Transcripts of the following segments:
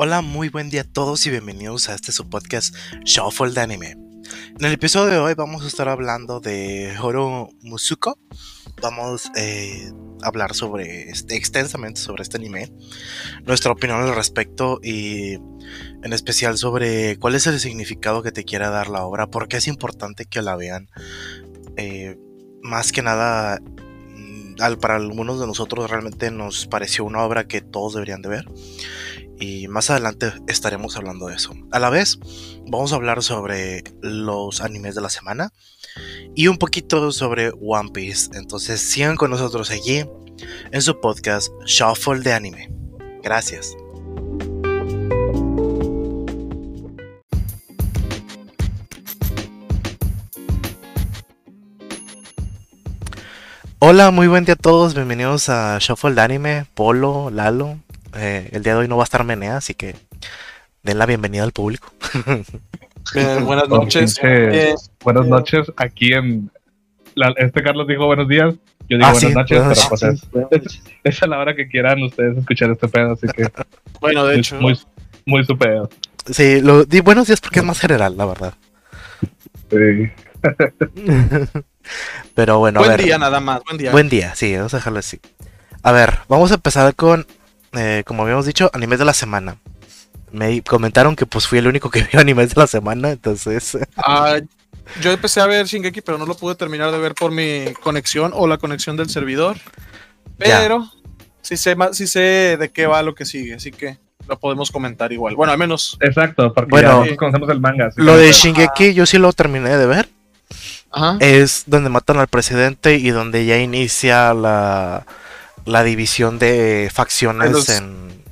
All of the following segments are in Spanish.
Hola, muy buen día a todos y bienvenidos a este su podcast Shuffle de Anime. En el episodio de hoy vamos a estar hablando de Horo Musuko. Vamos eh, a hablar sobre este, extensamente sobre este anime, nuestra opinión al respecto y en especial sobre cuál es el significado que te quiera dar la obra, por qué es importante que la vean. Eh, más que nada, mm, para algunos de nosotros realmente nos pareció una obra que todos deberían de ver y más adelante estaremos hablando de eso. A la vez, vamos a hablar sobre los animes de la semana y un poquito sobre One Piece. Entonces sigan con nosotros allí en su podcast Shuffle de Anime. Gracias. Hola, muy buen día a todos, bienvenidos a Shuffle de Anime, Polo, Lalo, eh, el día de hoy no va a estar Menea, así que den la bienvenida al público. buenas noches. Eh, buenas noches. Aquí en. este Carlos dijo buenos días. Yo digo ah, buenas noches, pero pues es, a la hora que quieran ustedes escuchar este pedo, así que. Bueno, de hecho. Muy, muy su pedo. Sí, lo, di buenos días porque es más general, la verdad. Sí. pero bueno. Buen día, nada más. Buen día. Buen día, sí, vamos a dejarlo así. A ver, vamos a empezar con eh, como habíamos dicho, animes de la semana. Me comentaron que pues fui el único que vio animes de la semana, entonces... Ah, yo empecé a ver Shingeki, pero no lo pude terminar de ver por mi conexión o la conexión del servidor. Pero sí sé, sí sé de qué va lo que sigue, así que lo podemos comentar igual. Bueno, al menos... Exacto, porque bueno, conocemos el manga. Lo de Shingeki yo sí lo terminé de ver. Es donde matan al presidente y donde ya inicia la la división de facciones en,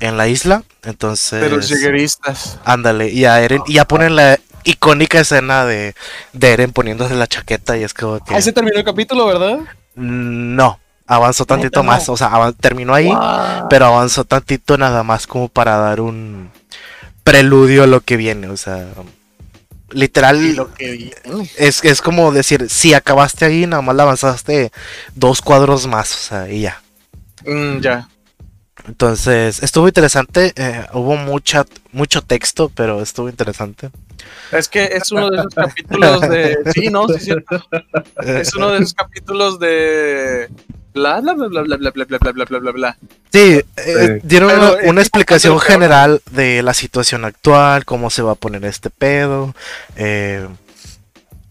en, la isla. Entonces. De los llegueristas. Ándale, y a Eren, y ya ponen la icónica escena de, de Eren poniéndose la chaqueta y es como que. Ahí se terminó el capítulo, ¿verdad? Mm, no, avanzó tantito más. O sea, terminó ahí, pero avanzó tantito nada más como para dar un preludio a lo que viene. O sea, Literal, lo que es, es como decir, si acabaste ahí, nada más la avanzaste dos cuadros más, o sea, y ya. Mm, ya. Entonces, estuvo interesante, eh, hubo mucha, mucho texto, pero estuvo interesante. Es que es uno de esos capítulos de... Sí, no, sí, cierto. Es uno de esos capítulos de bla bla bla bla bla bla bla bla bla bla bla bla. Sí, eh, dieron una, explicación general de la situación actual, cómo se va a poner este pedo. Eh,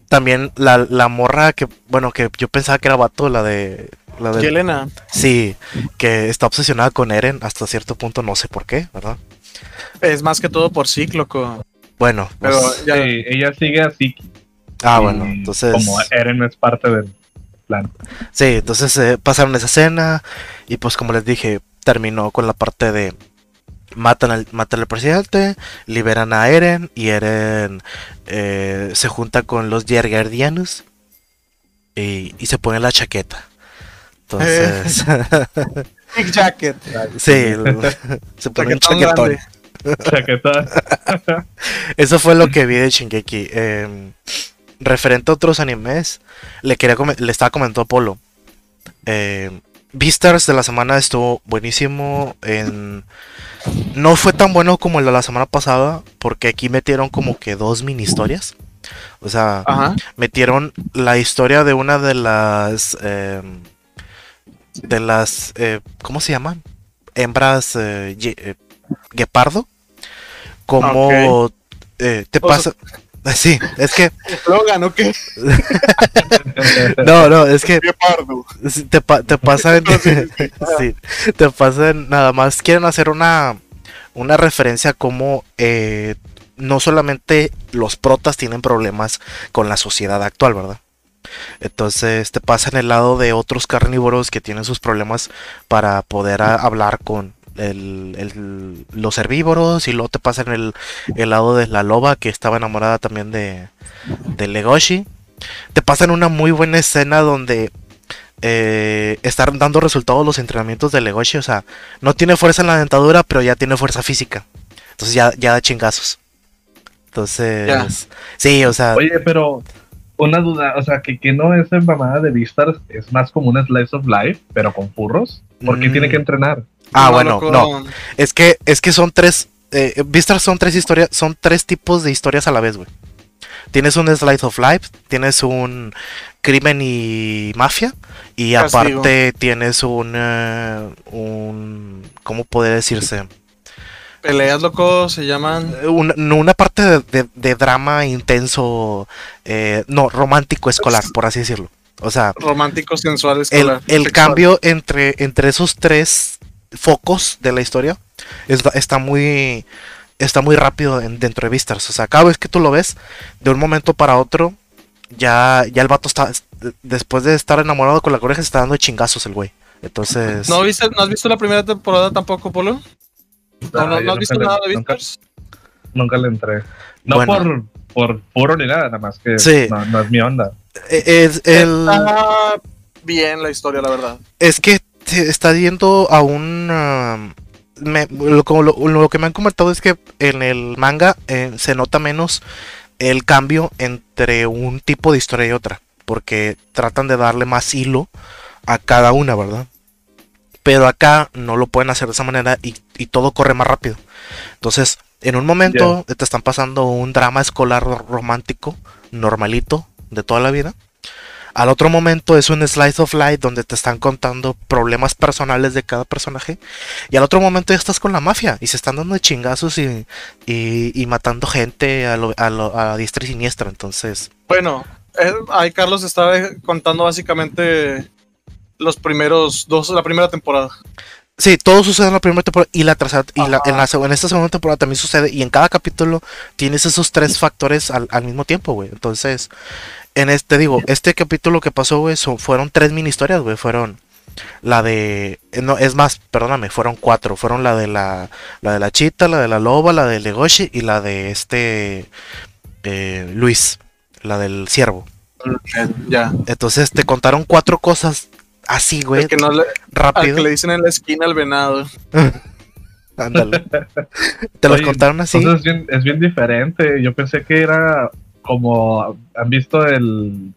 también la, la, morra que, bueno, que yo pensaba que era vato, la de... La de Yelena. Sí, que está obsesionada con Eren hasta cierto punto, no sé por qué, ¿verdad? Es más que todo por cícloco. Bueno, pero pues, ella sigue así. Ah, bueno, entonces... Como Eren es parte del Sí, entonces eh, pasaron esa escena y pues como les dije, terminó con la parte de matan al, matan al presidente, liberan a Eren y Eren eh, se junta con los Yergardianos y, y se pone la chaqueta. Entonces... Big jacket. Sí, se pone un chaquetón. Chaquetón. Eso fue lo que vi de Shingeki. Eh, referente a otros animes, le quería le estaba comentando a Polo. Eh, Beastars de la semana estuvo buenísimo. En... No fue tan bueno como el de la semana pasada, porque aquí metieron como que dos mini historias. O sea, metieron la historia de una de las. Em, de las. Eh, ¿Cómo se llaman? Hembras eh, eh guepardo. Como te pasa. Sí, es que. ¿Logan o qué? no, no, es que. Te, te pasan. sí, te pasan nada más. Quieren hacer una, una referencia como eh, no solamente los protas tienen problemas con la sociedad actual, ¿verdad? Entonces te pasan el lado de otros carnívoros que tienen sus problemas para poder hablar con el, los herbívoros y luego te pasa en el, el, lado de la loba que estaba enamorada también de, de Legoshi. Te pasan una muy buena escena donde eh, están dando resultados los entrenamientos de Legoshi. O sea, no tiene fuerza en la dentadura, pero ya tiene fuerza física. Entonces ya, ya da chingazos. Entonces, sí, o sea. Oye, pero una duda, o sea, que, que no es mamada de Vistas, es más como un slice of life, pero con furros. ¿Por qué tiene que mm. entrenar? Ah, bueno, no. Es que, es que son tres, eh, Vistas son tres historias, son tres tipos de historias a la vez, güey. Tienes un Slice of Life, tienes un crimen y mafia, y aparte tienes un, uh, un. ¿Cómo puede decirse? Peleas, loco, se llaman. Eh, una, una parte de, drama intenso, eh, no, romántico escolar, por así decirlo. O sea, romántico sensual escolar. El, cambio entre, entre esos tres focos de la historia está, está muy está muy rápido en, dentro de Vistas. O sea, cada vez que tú lo ves, de un momento para otro, ya, ya el vato está. Después de estar enamorado con la coreja, se está dando chingazos el güey. Entonces. ¿No, has visto la primera temporada tampoco, Polo? ¿No, no, has visto nada de Vistas? Nunca, le entré. No por, por puro ni nada, nada más que no, es mi onda. E, es el... Está bien la historia, la verdad. Es que está yendo a un. Um, lo, que me han comentado es que en el manga eh, se nota menos el cambio entre un tipo de historia y otra. Porque tratan de darle más hilo a cada una, ¿verdad? Pero acá no lo pueden hacer de esa manera y, todo corre más rápido. Entonces, en un momento te están pasando un drama escolar romántico, normalito, de toda la vida. Al otro momento es un slice of life donde te están contando problemas personales de cada personaje. Y al otro momento ya estás con la mafia y se están dando chingazos y, y, matando gente a, lo, a, diestra y siniestra. Entonces. Bueno, eh, ahí Carlos estaba contando básicamente los primeros dos, la primera temporada. Sí, todo sucede en la primera temporada y la tercera y la, en, la, en esta segunda temporada también sucede y en cada capítulo tienes esos tres factores al, al mismo tiempo, güey. Entonces, en este, digo, este capítulo que pasó, güey, fueron tres mini historias, güey. Fueron la de. Eh, no, es más, perdóname, fueron cuatro. Fueron la de la, la de la chita, la de la loba, la de Legoshi y la de este. Eh, Luis, la del ciervo. Ya. Entonces te contaron cuatro cosas así, güey. que no le, rápido. que le dicen en la esquina al venado. Ándale. te los contaron así. es, bien, es bien diferente. Yo pensé que era como han visto el,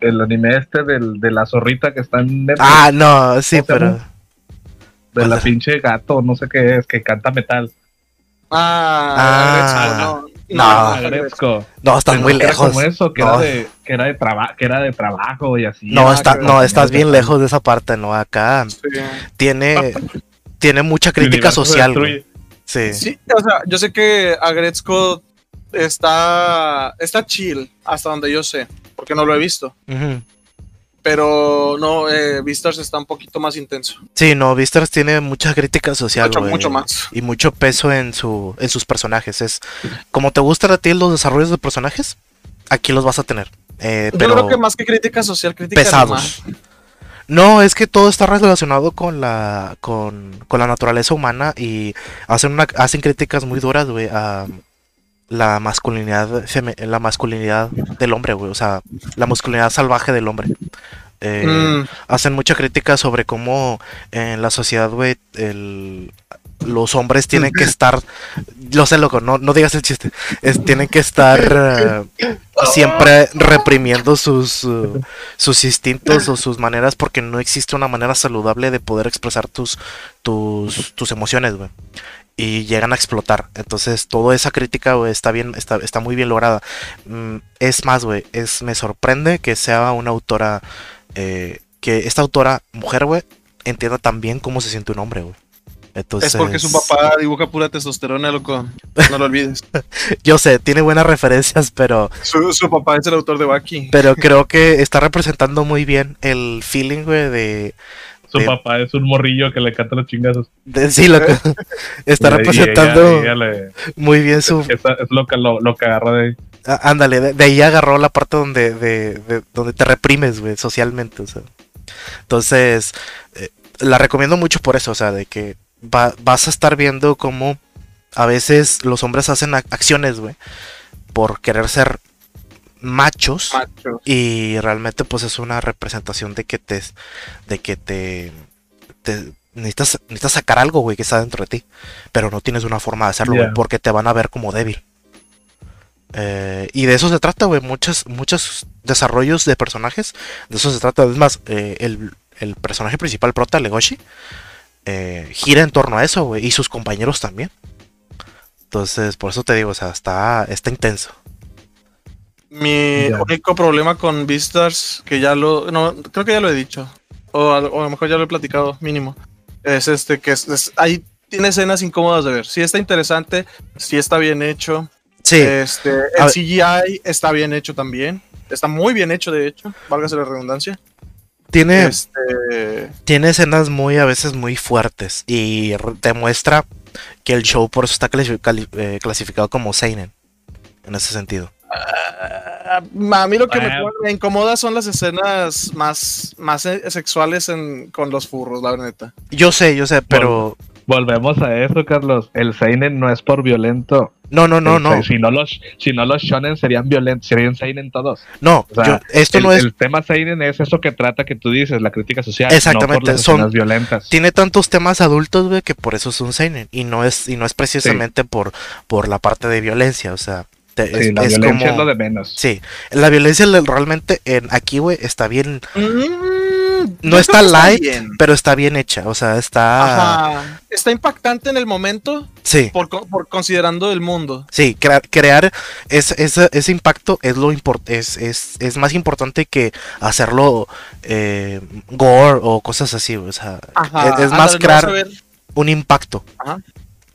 el anime este del, de la zorrita que está en Netflix. Ah, no, sí, pero. De la pinche gato, no sé qué es, que canta metal. Ah, ah no, no, no, estás muy lejos. Como eso, que, era de, que, era de que era de trabajo y así. No, está, no estás bien lejos de esa parte, ¿no? Acá tiene, tiene mucha crítica social. Sí. sí, o sea, yo sé que Agretzko está, está chill, hasta donde yo sé, porque no lo he visto. Pero no, eh, Vistars está un poquito más intenso. Sí, no, Vistars tiene mucha crítica social. Mucho, mucho más. Y mucho peso en, su, en sus personajes. Es como te gustan a ti los desarrollos de personajes, aquí los vas a tener. Eh, yo creo que más que crítica social, crítica pesados. No, es que todo está relacionado con la con, con la naturaleza humana y hacen una, hacen críticas muy duras, güey, a, la masculinidad la masculinidad del hombre, güey, o sea, la masculinidad salvaje del hombre. Eh, mm. Hacen mucha crítica sobre cómo en la sociedad, güey, los hombres tienen que estar, lo sé, loco, no, no digas el chiste, tienen que estar eh, siempre reprimiendo sus, uh, sus instintos o sus maneras porque no existe una manera saludable de poder expresar tus, tus, tus emociones, güey y llegan a explotar. Entonces, toda esa crítica, está bien, está, está muy bien lograda. Mm, es más, güey, es, me sorprende que sea una autora, eh, que esta autora, mujer, güey, entienda tan bien cómo se siente un hombre, güey. Entonces... Es porque su papá dibuja pura testosterona, loco. No lo olvides. Yo sé, tiene buenas referencias, pero. Su, papá es el autor de Baki. Pero creo que está representando muy bien el feeling, güey, de, su papá es un morrillo que le canta los chingazos. sí, lo que está representando muy bien su. Es, lo, que, lo, que agarra de ahí. Ah, ándale, de, ahí agarró la parte donde, de, donde te reprimes, güey, socialmente. O sea. Entonces, eh, la recomiendo mucho por eso, o sea, de que vas a estar viendo cómo a veces los hombres hacen acciones, güey, por querer ser machos, y realmente pues es una representación de que te de que te, necesitas, necesitas sacar algo, güey, que está dentro de ti, pero no tienes una forma de hacerlo, güey, porque te van a ver como débil. Eh, y de eso se trata, güey, muchos, muchos desarrollos de personajes, de eso se trata, es más, eh, el, el, personaje principal, Prota Legoshi, eh, gira en torno a eso, güey, y sus compañeros también. Entonces, por eso te digo, o sea, está, está intenso. Mi único problema con Beastars, que ya lo. No, creo que ya lo he dicho. O a, lo mejor ya lo he platicado, mínimo. Es este que es, ahí tiene escenas incómodas de ver. Sí está interesante, sí está bien hecho. Sí. Este, el CGI está bien hecho también. Está muy bien hecho, de hecho. Válgase la redundancia. Tiene, este... tiene escenas muy, a veces muy fuertes. Y demuestra que el show por eso está eh, clasificado como Seinen. En ese sentido. Ah, a mí lo que me, incomoda son las escenas más, más eh, sexuales con los furros, la neta. Yo sé, yo sé, pero. Volvemos a eso, Carlos. El Seinen no es por violento. No, no, no, no. Si no los, si no los shonen serían violentos, serían Seinen todos. No, esto no es. El tema Seinen es eso que trata que tú dices, la crítica social. Exactamente, son violentas. Tiene tantos temas adultos, güey, que por eso es un Seinen. Y no es, y no es precisamente por, por la parte de violencia, o sea. Sí, la violencia es lo de menos. Sí, la violencia realmente en aquí, güey, está bien. Mm, no está light, pero está bien hecha. O sea, está. Está impactante en el momento. Sí. Por, considerando el mundo. Sí, crear ese, impacto es lo es, es, más importante que hacerlo eh, gore o cosas así. O sea, es, más crear un impacto. Ajá.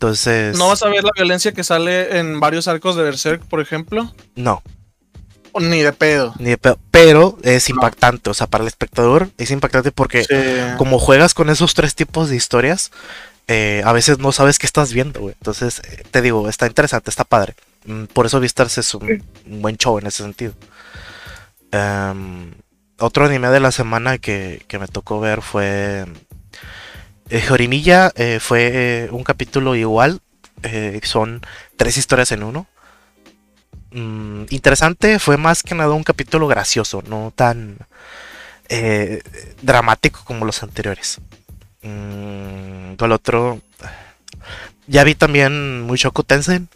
Entonces. ¿No vas a ver la violencia que sale en varios arcos de Berserk, por ejemplo? No. Ni de pedo. Ni de pedo. Pero es impactante. O sea, para el espectador es impactante porque como juegas con esos tres tipos de historias, eh, a veces no sabes qué estás viendo, güey. Entonces, eh, te digo, está interesante, está padre. Mm, por eso Vistars es un, buen show en ese sentido. Em, otro anime de la semana que, que me tocó ver fue Jorimilla eh, fue eh, un capítulo igual. son tres historias en uno. Mm, interesante, fue más que nada un capítulo gracioso, no tan dramático como los anteriores. Mm, con el otro. Ya vi también Mushoku Tensei.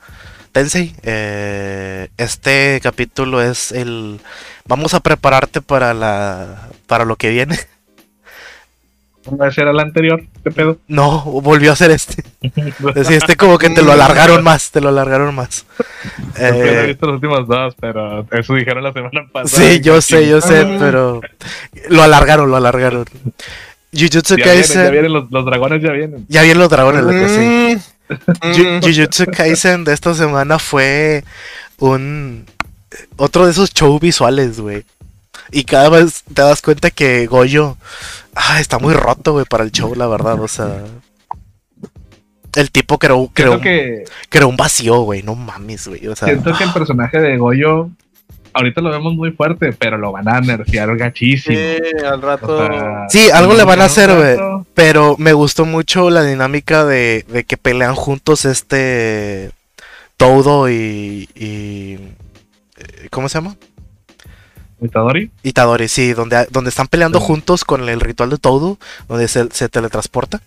Tensei. este capítulo es el. Vamos a prepararte para la. para lo que viene. ¿Ese era el anterior? ¿Qué pedo? No, volvió a ser este. Sí, este como que te lo alargaron más, te lo alargaron más. Eh, no he visto los últimos dos, pero eso dijeron la semana pasada. Sí, yo sé, yo sé, pero lo alargaron, lo alargaron. Jujutsu Kaisen. ya vienen los, dragones, ya vienen. Ya vienen los dragones, lo que sí. Mm. Jujutsu Kaisen de esta semana fue un. Otro de esos show visuales, güey. Y cada vez te das cuenta que Goyo ah, está muy roto, güey, para el show, la verdad. O sea. El tipo creó, creó, que, creó un vacío, güey. No mames, güey. O sea, siento que el personaje de Goyo. Ahorita lo vemos muy fuerte, pero lo van a nerfear gachísimo. Sí, al rato. sí, algo le van a hacer, güey. Pero me gustó mucho la dinámica de, de que pelean juntos este. Todo y, y. ¿Cómo se llama? Itadori. Itadori, sí, donde, donde están peleando juntos con el ritual de todo, donde se, teletransporta.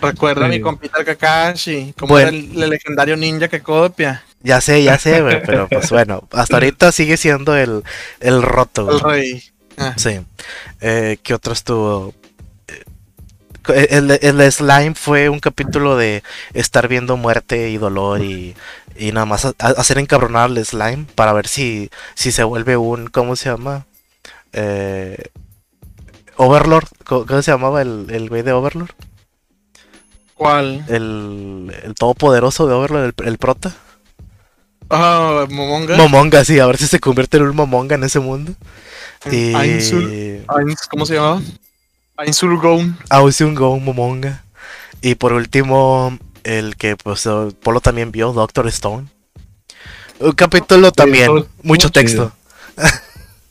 Recuerda mi compita Kakashi, como el, legendario ninja que copia. Ya sé, ya sé, pero pues bueno, hasta ahorita sigue siendo el, el roto. El rey. Ah. Sí. Eh, ¿Qué otro estuvo? El, el, slime fue un capítulo de estar viendo muerte y dolor y y nada más hacer encabronar al slime para ver si, si se vuelve un, ¿cómo se llama? Eh, Overlord, ¿cómo, se llamaba el, el güey de Overlord? ¿Cuál? El, el todopoderoso de Overlord, el, prota. Ah, Momonga. Momonga, sí, a ver si se convierte en un Momonga en ese mundo. Y... ¿Cómo se llamaba? Ainsul Goon. Ainsul Goon, Momonga. Y por último, el que pues eh, Polo también vio, Doctor Stone. Un capítulo también, mucho texto.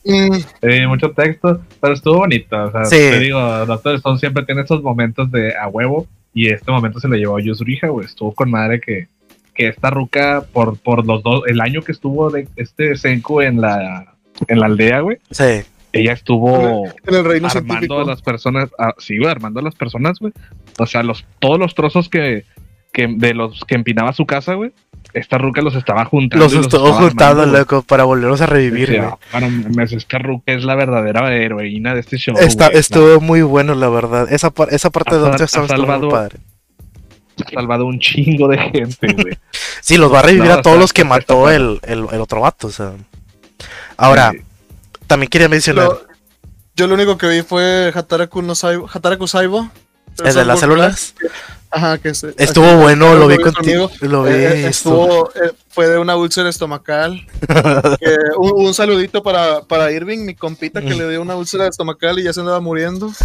Sí, mucho texto, pero estuvo bonito. O sea, te digo, Doctor Stone siempre tiene esos momentos de a huevo. Y este momento se lo llevó a Yusuriha, güey. Estuvo con madre que, que esta ruca, por, por los dos, el año que estuvo de este Senku en la, en la aldea, güey. Sí. Ella estuvo en el reino armando a las personas, ah, sí, güey, armando a las personas, güey. O sea, los, todos los trozos que, que de los que empinaba su casa, güey, esta ruca los estaba juntando. Los, estuvo juntando, loco, para volverlos a revivir, güey. Bueno, esta ruca es la verdadera heroína de este show. estuvo muy bueno, la verdad. Esa, esa parte de donde estuvo muy padre. ha salvado un chingo de gente, güey. sí, los va a revivir a todos los que mató el, el, otro vato, o sea. Ahora, también quería mencionar. yo lo único que vi fue Hataraku, no Saibo, Hataraku Saibo. ¿El de las células? Ajá, que Estuvo bueno, lo vi contigo. Lo vi. Eh, eh, estuvo, eh, fue de una úlcera estomacal. un, saludito para, para Irving, mi compita, que le dio una úlcera estomacal y ya se andaba muriendo.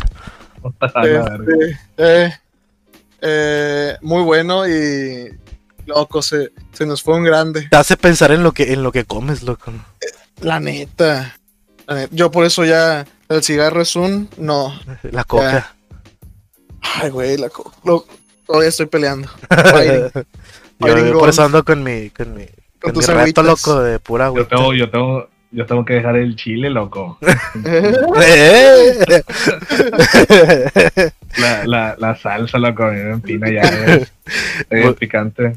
Este, muy bueno y loco, se, se, nos fue un grande. Te hace pensar en lo que, en lo que comes, loco. La neta. Yo por eso ya el cigarro es un no. La coca. Ay, güey, la coca. Todavía estoy peleando. yo, por eso ando con mi, con mi, con, mi reto loco de pura agua. Yo tengo, yo tengo, yo tengo que dejar el chile, loco. la, la, la salsa, loco, me empina ya. Es, picante.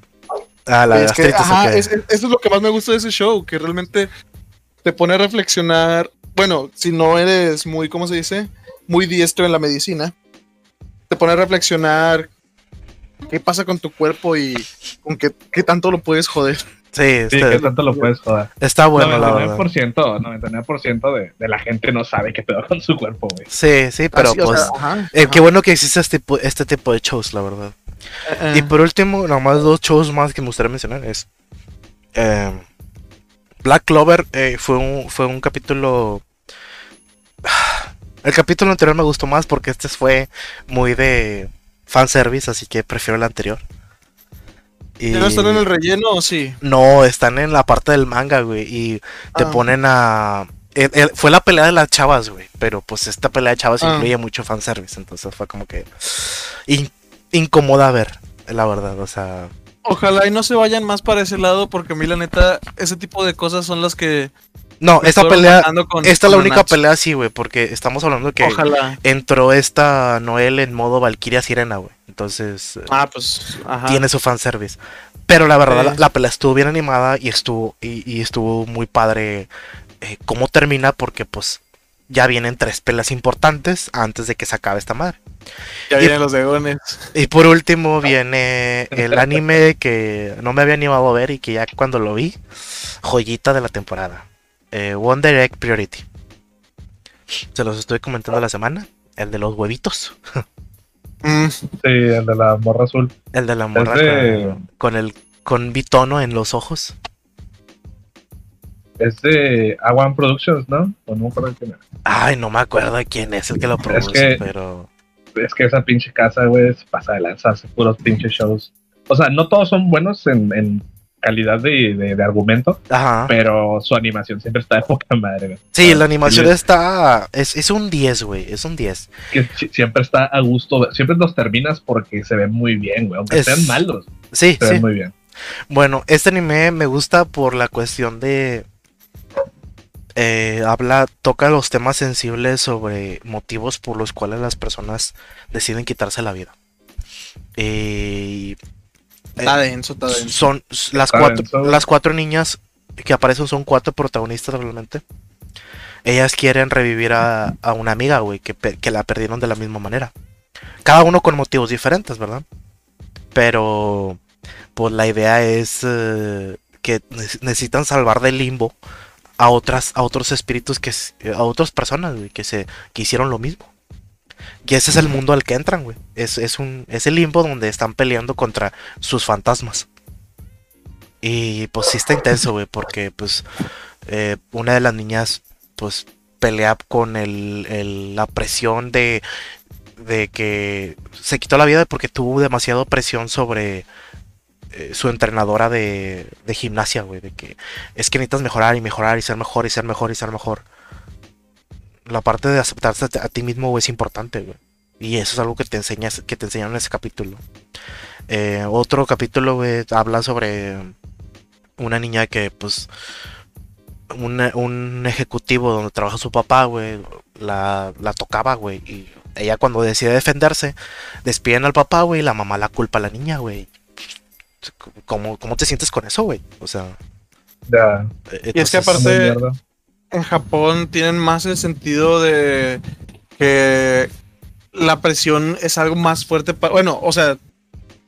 Ah, la es que, ajá, eso es lo que más me gusta de ese show, que realmente te pone a reflexionar. Bueno, si no eres muy, ¿cómo se dice? Muy diestro en la medicina, te pone a reflexionar qué pasa con tu cuerpo y con qué, qué tanto lo puedes joder. Sí, sí qué tanto lo puedes joder. Está bueno, 99%, la verdad. 99% de, de la gente no sabe qué pedo con su cuerpo, güey. Sí, sí, pero pues. Eh, qué bueno que existe este tipo, este tipo de shows, la verdad. Eh, y por último, nomás dos shows más que me gustaría mencionar es. Eh, Black Clover fue, un, fue un capítulo. El capítulo anterior me gustó más porque este fue muy de fanservice, así que prefiero el anterior. Y... ¿Ya no están en el relleno o sí? No, están en la parte del manga, güey. Y te ah. ponen a. Eh, eh, fue la pelea de las chavas, güey. Pero pues esta pelea de chavas ah. incluye mucho fanservice. Entonces fue como que. incómoda ver, la verdad. O sea. Ojalá y no se vayan más para ese lado, porque a mí, la neta, ese tipo de cosas son las que no, esta pelea. esta es la única pelea, sí, güey. Porque estamos hablando de que entró esta Noel en modo Valkyria Sirena, güey. Entonces. Ah, pues. Tiene su fanservice. Pero la verdad, la, pelea estuvo bien animada y estuvo, y, estuvo muy padre eh, cómo termina, porque pues ya vienen tres peleas importantes antes de que se acabe esta madre. Ya vienen los dragones. Y por último viene el anime que no me había animado a ver y que ya cuando lo vi, joyita de la temporada eh, One Direct Priority. Se los estoy comentando la semana. El de los huevitos. Mm. sí, el de la morra azul. El de la morra con, el con bitono en los ojos. Es de A1 Productions, ¿no? no me acuerdo quién es. Ay, no me acuerdo de quién es el que lo produce, pero. Es que esa pinche casa, güey, pasa de lanza, hace puros pinches shows. O sea, no todos son buenos en, en calidad de, argumento, pero su animación siempre está de poca madre. Sí, la animación está. Es, un 10, güey. Es un 10. Que siempre está a gusto. Siempre los terminas porque se ven muy bien, güey. Aunque sean malos. Sí, se ven muy bien. Bueno, este anime me gusta por la cuestión de. Eh, habla, toca los temas sensibles sobre motivos por los cuales las personas deciden quitarse la vida. Y Está eh, denso, está denso. Son las cuatro, las cuatro niñas que aparecen son cuatro protagonistas realmente. Ellas quieren revivir a, una amiga, güey, que, que, la perdieron de la misma manera. Cada uno con motivos diferentes, ¿verdad? Pero, pues la idea es eh, que necesitan salvar del limbo a otras, a otros espíritus que, a otras personas, güey, que se, que hicieron lo mismo. Y ese es el mundo al que entran, güey. Es, es, un, es el limbo donde están peleando contra sus fantasmas. Y pues sí está intenso, güey, porque pues eh, una de las niñas pues pelea con el, la presión de, de que se quitó la vida porque tuvo demasiada presión sobre eh, su entrenadora de, gimnasia, güey, de que es que necesitas mejorar y mejorar y ser mejor y ser mejor y ser mejor la parte de aceptarse a ti mismo es importante, güey. Y eso es algo que te enseñas, que te enseñaron en ese capítulo. Eh, otro capítulo, güey, habla sobre una niña que, pues, un, ejecutivo donde trabaja su papá, güey, la, tocaba, güey. Y ella cuando decide defenderse, despiden al papá, güey, y la mamá la culpa a la niña, güey. ¿Cómo, ¿Cómo te sientes con eso, güey? O sea... Ya. y es que aparte en Japón tienen más el sentido de que la presión es algo más fuerte para. Bueno, o sea,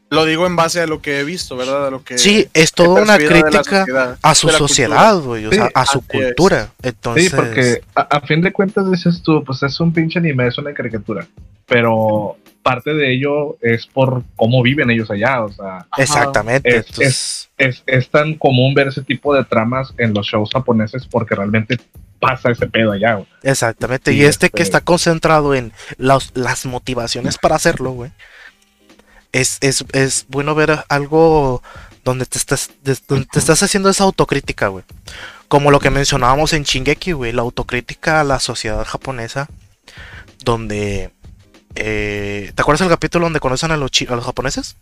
Lo digo en base a lo que he visto, ¿verdad? A lo que sí, es toda una crítica a su sociedad, güey, o sea, a su cultura. Entonces... Sí, porque a, fin de cuentas dices tú, pues es un pinche anime, es una caricatura. Pero parte de ello es por cómo viven ellos allá, o sea. Exactamente. Es, es, es, tan común ver ese tipo de tramas en los shows japoneses porque realmente pasa ese pedo allá. Exactamente. Y, este, que este está concentrado en las motivaciones para hacerlo, güey es, bueno ver algo donde te estás, donde te estás haciendo esa autocrítica, güey. Como lo que mencionábamos en Shingeki, güey, la autocrítica a la sociedad japonesa, donde... Eh, ¿Te acuerdas el capítulo donde conocen a los, a los japoneses?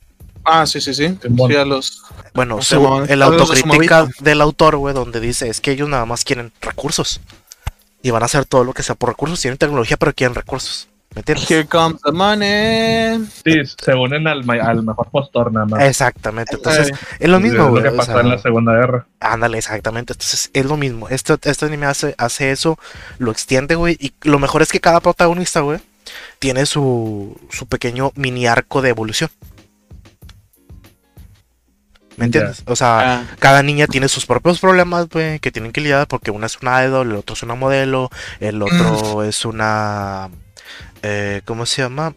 Ah, sí, sí, sí. los... Bueno, el autocrítica del autor, güey, donde dice, es que ellos nada más quieren recursos. Y van a hacer todo lo que sea por recursos. Tienen tecnología, pero quieren recursos. ¿Me Here comes the money. Sí, se unen al, mejor postor nada más. Exactamente. Entonces, es lo mismo, güey. Lo que pasó en la Segunda Guerra. Ándale, exactamente. Entonces, es lo mismo. Este, este anime hace, hace eso, lo extiende, güey. Y lo mejor es que cada protagonista, güey, tiene su, su pequeño mini arco de evolución. ¿Me entiendes? O sea, ah. cada niña tiene sus propios problemas, güey, que tienen que lidiar porque una es una idol, el otro es una modelo, el otro es una eh, ¿cómo se llama?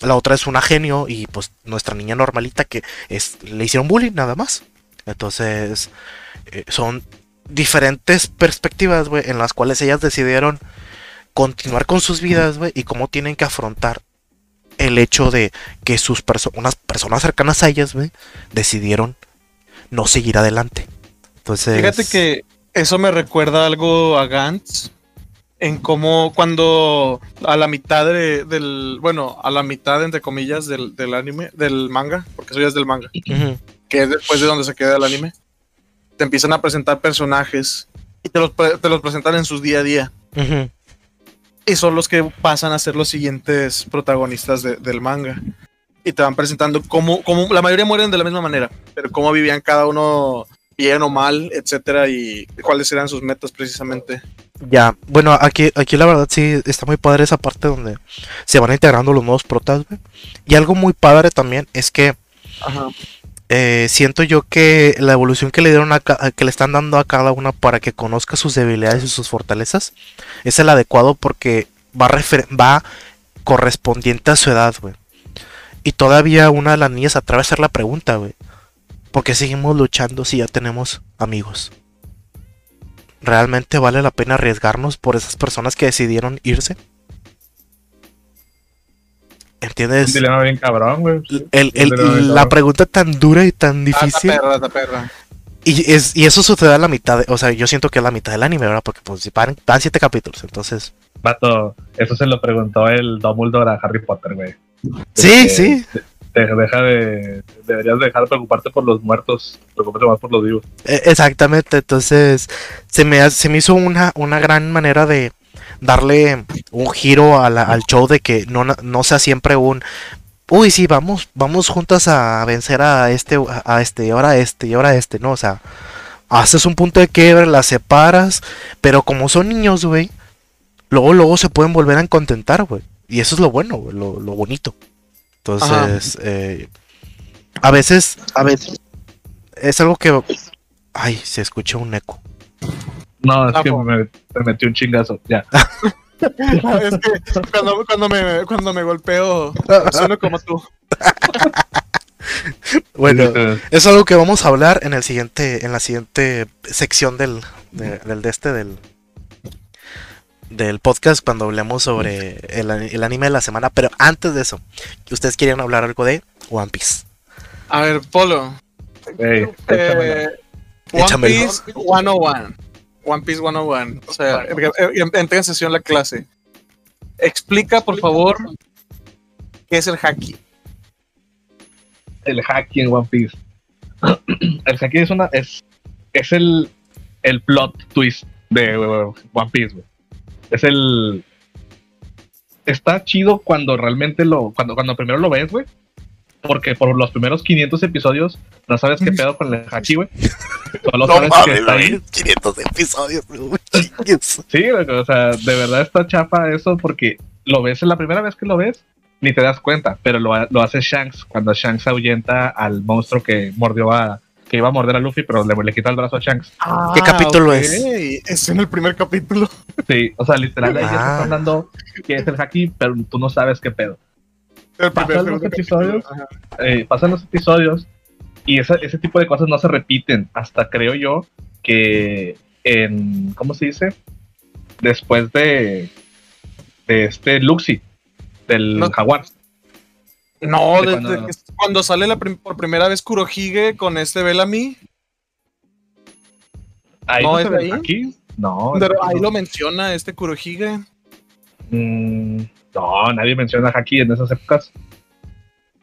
La otra es una genio y pues nuestra niña normalita que es, le hicieron bullying nada más. Entonces, eh, son diferentes perspectivas, güey, en las cuales ellas decidieron continuar con sus vidas, güey, y cómo tienen que afrontar el hecho de que sus personas, personas cercanas a ellas, güey, decidieron no seguir adelante. Entonces, fíjate que eso me recuerda algo a Gantz, en cómo cuando a la mitad del, bueno, a la mitad entre comillas del, anime, del manga, porque eso ya es del manga, que es después de donde se queda el anime, te empiezan a presentar personajes y te los, te los presentan en sus día a día. Y son los que pasan a ser los siguientes protagonistas del manga. Y te van presentando cómo, cómo, la mayoría mueren de la misma manera, pero cómo vivían cada uno bien o mal, etcétera, y cuáles eran sus metas precisamente. Ya, bueno, aquí, aquí la verdad sí está muy padre esa parte donde se van integrando los nuevos protas, Y algo muy padre también es que eh, siento yo que la evolución que le dieron a, que le están dando a cada una para que conozca sus debilidades y sus fortalezas es el adecuado porque va, correspondiente a su edad. Y todavía una de las niñas atreve a hacer la pregunta, güey. ¿Por qué seguimos luchando si ya tenemos amigos? ¿Realmente vale la pena arriesgarnos por esas personas que decidieron irse? ¿Entiendes? bien cabrón, güey. la pregunta tan dura y tan ah, difícil. perra, perra. Y, es, y eso sucede a la mitad, o sea, yo siento que es la mitad del anime, ¿verdad? Porque pues si van, siete capítulos, entonces... Vato, eso se lo preguntó el Dumbledore a Harry Potter, güey. Sí, sí deja de, deberías dejar de preocuparte por los muertos, preocuparte más por los vivos. E, exactamente, entonces se me, se me hizo una, una gran manera de darle un giro al show de que no, no sea siempre un uy sí vamos vamos juntas a vencer a este a este y ahora a este y ahora a este no o sea haces un punto de quiebre las separas pero como son niños güey luego luego se pueden volver a contentar güey y eso es lo bueno lo, lo bonito. Entonces, eh, a veces, a veces. es algo que, ay, se escucha un eco. No, es que me, metió un chingazo, ya. es que cuando, cuando, me, cuando me golpeo, sueno como tú. bueno, es algo que vamos a hablar en el siguiente, en la siguiente sección del, del de este del, del podcast cuando hablemos sobre el, anime de la semana. Pero antes de eso, ¿ustedes quieren hablar algo de One Piece? A ver, Polo. eh, One Piece 101. One Piece 101. O sea, entré en sesión la clase. Explica, por favor, qué es el haki. El haki en One Piece. el haki es una. Es, es el, el plot twist de One Piece, güey es el. Está chido cuando realmente lo. Cuando, cuando primero lo ves, güey. Porque por los primeros 500 episodios no sabes qué pedo con el haki, güey. Solo sabes que está ahí. 500 episodios, Sí, güey, o sea, de verdad está chapa eso porque lo ves en la primera vez que lo ves ni te das cuenta, pero lo, lo hace Shanks cuando Shanks ahuyenta al monstruo que mordió a, que iba a morder a Luffy, pero le, le quita el brazo a Shanks. ¿Qué capítulo es? Es en el primer capítulo. Sí, o sea, literal, ahí ya te Ah. están dando que es el haki, pero tú no sabes qué pedo. El Pasan primer los episodios. Eh, pasan los episodios y esa- ese tipo de cosas no se repiten hasta creo yo que en, ¿cómo se dice? Después de, de este Luxi, del No. jaguar. No, De desde cuando- que cuando sale la prim- por primera vez Kurohige con este Bellamy, Ahí ¿No no, ahí? haki. No, pero no. ahí lo menciona este Kurohige. Mm, no, nadie menciona haki en esas épocas.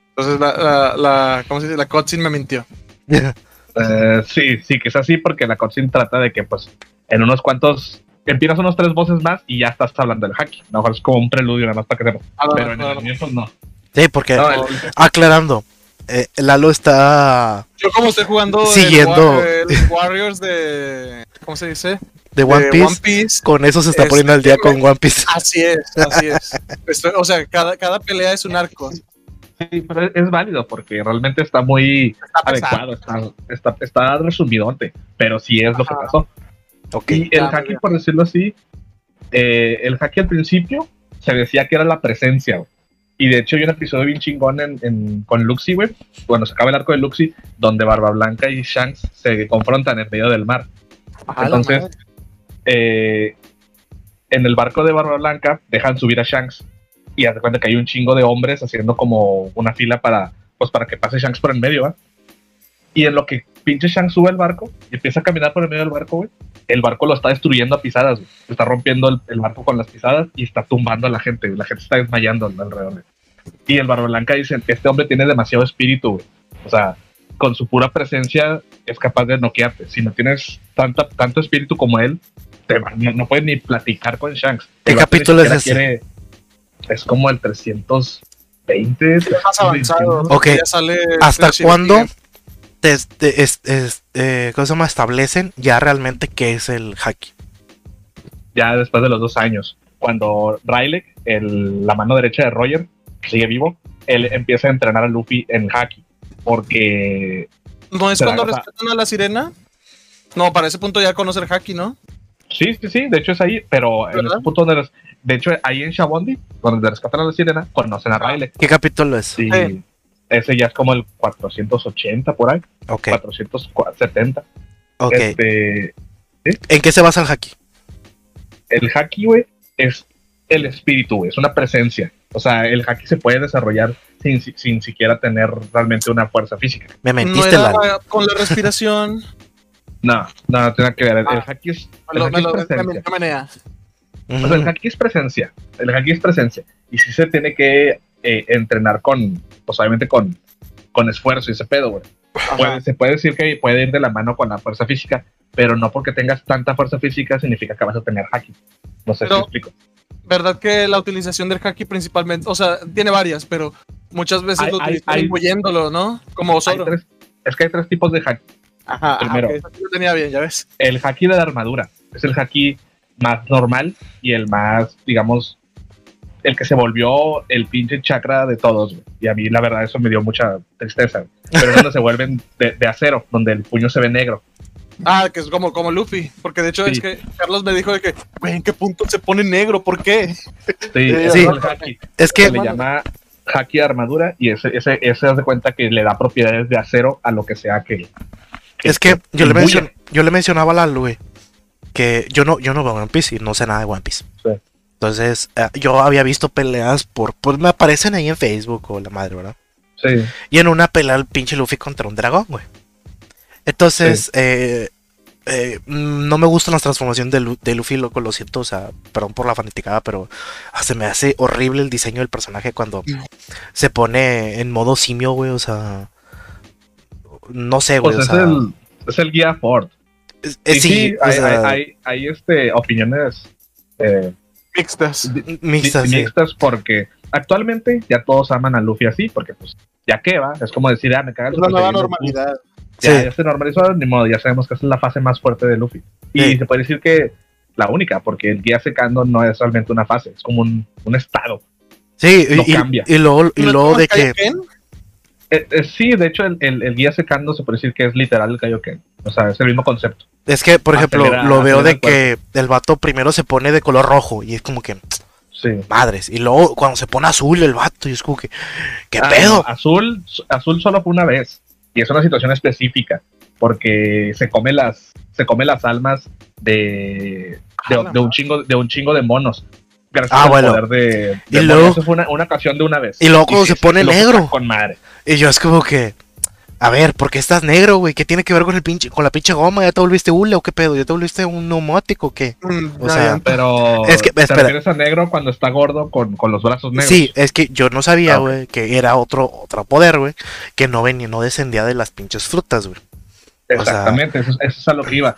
Entonces la, la, la, ¿cómo se dice? La cutscene me mintió. Eh, sí, sí, que es así porque la cutscene trata de que pues en unos cuantos empiezas unos tres voces más y ya estás hablando del haki. A lo mejor es como un preludio nada más para que sepas. Ah, Pero no, en el no. no. Sí, porque No, el- aclarando, eh, Lalo está Yo como estoy jugando Siguiendo. El Warriors de... ¿Cómo se dice? de One de Piece, One Piece. con eso se está Este, poniendo al día con One Piece. Así es, así es. Estoy- o sea, cada, cada pelea es un arco. Sí, pero es, válido porque realmente está muy Está adecuado, está, está, está resumidote, pero sí es lo que pasó. Y el bien. por decirlo así, eh, el haki al principio se decía que era la presencia, güey. Y de hecho hay un episodio bien chingón en, en- con Luxi, güey, cuando se acaba el arco de Luxi, donde Barba Blanca y Shanks se confrontan en medio del mar. Entonces, eh, en el barco de Barba Blanca dejan subir a Shanks y haz de cuenta que hay un chingo de hombres haciendo como una fila para, pues, para que pase Shanks por en medio, ¿va? Y en lo que pinche Shanks sube al barco y empieza a caminar por el medio del barco, güey, el barco lo está destruyendo a pisadas, güey. Está rompiendo el, el barco con las pisadas y está tumbando a la gente, güey. La gente está desmayando alrededor. güey. Y el Barba Blanca dice, este hombre tiene demasiado espíritu, güey. O sea, con su pura presencia es capaz de noquearte. Si no tienes tanta, tanto espíritu como él, te va- no, no puedes ni platicar con Shanks. ¿Qué capítulo es ese? quiere- es como el 320. más avanzado. Ok. Ya sale ¿Hasta cuándo. Te, te- es- es- eh, ¿cómo se llama? establecen ya realmente qué es el haki? Ya después de los dos años, cuando Rylek, el- la mano derecha de Roger, que sigue vivo, él empieza a entrenar a Luffy en Haki. Porque ¿No es cuando o sea- respetan a la sirena? No, para ese punto ya conoce el haki, ¿no? Sí, sí, sí, de hecho es ahí, pero en ese punto donde los- de hecho ahí en Shabondi, donde rescatan a la sirena, conocen a Rylek. ¿Qué capítulo es? Sí. Ese ya es como el 480 por ahí, Ok, 470. ok. Este, ¿En qué se basa el haki? el haki, güey, es el espíritu, güey, es una presencia. O sea, el haki se puede desarrollar sin, si- sin siquiera tener realmente una fuerza física. Me No mentiste, era Lalo. con la respiración. No, no, no tiene que ver. El, el Ah. haki es, el lo, haki es me, presencia. me menea. O sea, el haki es presencia. El haki es presencia. Y sí se tiene que eh, entrenar con, pues obviamente con, con esfuerzo y ese pedo, güey. Puede- se puede decir que puede ir de la mano con la fuerza física, pero no porque tengas tanta fuerza física significa que vas a tener haki. No sé Pero- si explico. ¿Verdad que la utilización del haki principalmente, o sea, tiene varias, pero muchas veces Hay- lo utilizan envolviéndolo, ¿no? Como tres- es que hay tres tipos de haki. Ajá, primero. tenía bien, ya ves. el haki de la armadura es el haki más normal y el más, digamos, el que se volvió el pinche chakra de todos. güey. Y a mí, la verdad, eso me dio mucha tristeza. güey. Pero es donde se vuelven de, de acero, donde el puño se ve negro. Ah, que es como, como Luffy, porque de hecho Sí. es que Carlos me dijo de que, güey, ¿en qué punto se pone negro? ¿Por qué? Sí, Sí, es el haki. Es Se que, le llama haki de armadura y ese, ese, ese haz de cuenta que le da propiedades de acero a lo que sea que. es que yo le, imbuya. mencion- yo le mencionaba a Lalo, güey, que yo no, yo no veo One Piece y no sé nada de One Piece. Sí. Entonces, eh, yo había visto peleas por, pues me aparecen ahí en Facebook o la madre, ¿verdad? Sí, Y en una pelea el pinche Luffy contra un dragón, güey. Entonces, eh, eh, mm, no me gustan las transformaciones de, Lu- de Luffy, loco, lo siento, o sea, perdón por la fanaticada, pero ah, se me hace horrible el diseño del personaje cuando se pone en modo simio, güey, o sea... No sé, güey, pues o es, sea... el, es el guía Ford. es- sí, sí, o hay, sea, hay, hay, hay, este, opiniones eh, Mixtas. mixtas, sí. mixtas porque actualmente ya todos aman a Luffy así, porque pues ya que va, es como decir, ah, me caga el Es la Super nueva normalidad. Ya, Sí. ya se normalizó, ni modo, ya sabemos que esa es la fase más fuerte de Luffy. Y Sí. se puede decir que la única, porque el guía secando no es realmente una fase, es como un, un estado. Sí, y, cambia. Y, luego, y luego de que. Eh, eh, sí, de hecho, el, el, guía secando se puede decir que es literal el Kaioken. O sea, es el mismo concepto. Es que, por ejemplo, lo veo de que el vato primero se pone de color rojo y es como que. Sí. Madres. Y luego cuando se pone azul el vato, y es como que. ¿Qué ah, pedo? azul, azul solo fue una vez. Y es una situación específica. Porque se come las. Se come las almas de. De, un chingo, de un chingo de monos gracias ah, al poder de, y luego, eso fue una, una, ocasión de una vez. Y luego cuando se pone negro. Con madre. Y yo es como que, a ver, ¿por qué estás negro, güey? ¿Qué tiene que ver con el pinche, con la pinche goma? ¿Ya te volviste hule o qué pedo? ¿Ya te volviste un neumótico o qué? O sea, pero es que te refieres a negro cuando está gordo con, con, los brazos negros. Sí, es que yo no sabía, güey, que era otro, otro poder, güey, que no venía, no descendía de las pinches frutas, güey. Exactamente, eso, eso, es a lo que iba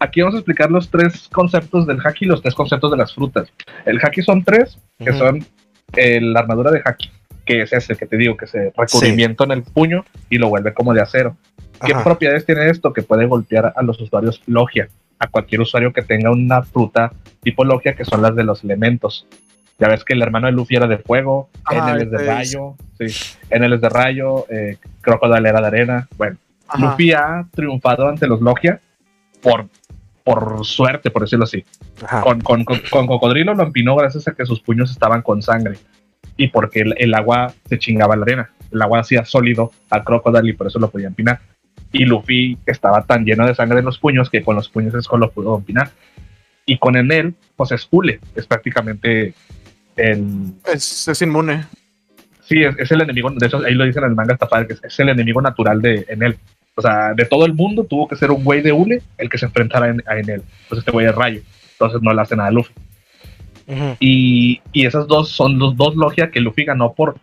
aquí vamos a explicar los tres conceptos del haki y los tres conceptos de las frutas. El haki son tres, que son la armadura de haki, que es ese que te digo, que se recubrimiento en el puño y lo vuelve como de acero. ¿Qué propiedades tiene esto? Que puede golpear a los usuarios logia, a cualquier usuario que tenga una fruta tipo logia, que son las de los elementos. Ya ves que el hermano de Luffy era de fuego, Enel es de rayo, sí, Enel es de rayo, eh, Crocodile era de arena. Bueno, Luffy ha triunfado ante los logia por por suerte, por decirlo así. Con, con, con, Cocodrilo lo empinó gracias a que sus puños estaban con sangre y porque el, agua se chingaba la arena. El agua hacía sólido al Crocodile y por eso lo podía empinar. Y Luffy estaba tan lleno de sangre en los puños que con los puños es lo pudo empinar. Y con Enel, pues es Hule, es prácticamente el. Es, inmune. Sí, es, el enemigo, de eso ahí lo dicen en el manga, padre, que es, el enemigo natural de Enel. O sea, de todo el mundo tuvo que ser un güey de Ule el que se enfrentara en, a Enel. Pues este güey es Rayo. Entonces no le hace nada a Luffy. Y, y, esas dos son los dos logias que Luffy ganó por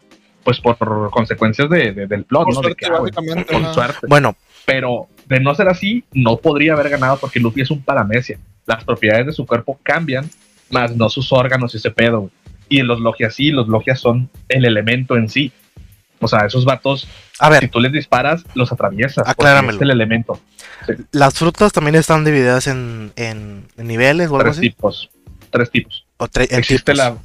pues por consecuencias de, del plot, ¿no? de que, con suerte. Bueno. Pero de no ser así, no podría haber ganado porque Luffy es un paramecia. Las propiedades de su cuerpo cambian, más no sus órganos y ese pedo. Y los logias sí, los logias son el elemento en sí. O sea, esos vatos, a ver, si tú les disparas, los atraviesas. Acláramelo. Es el elemento. ¿Las frutas también están divididas en, niveles o algo Tres tipos. Tres tipos. Existe, La,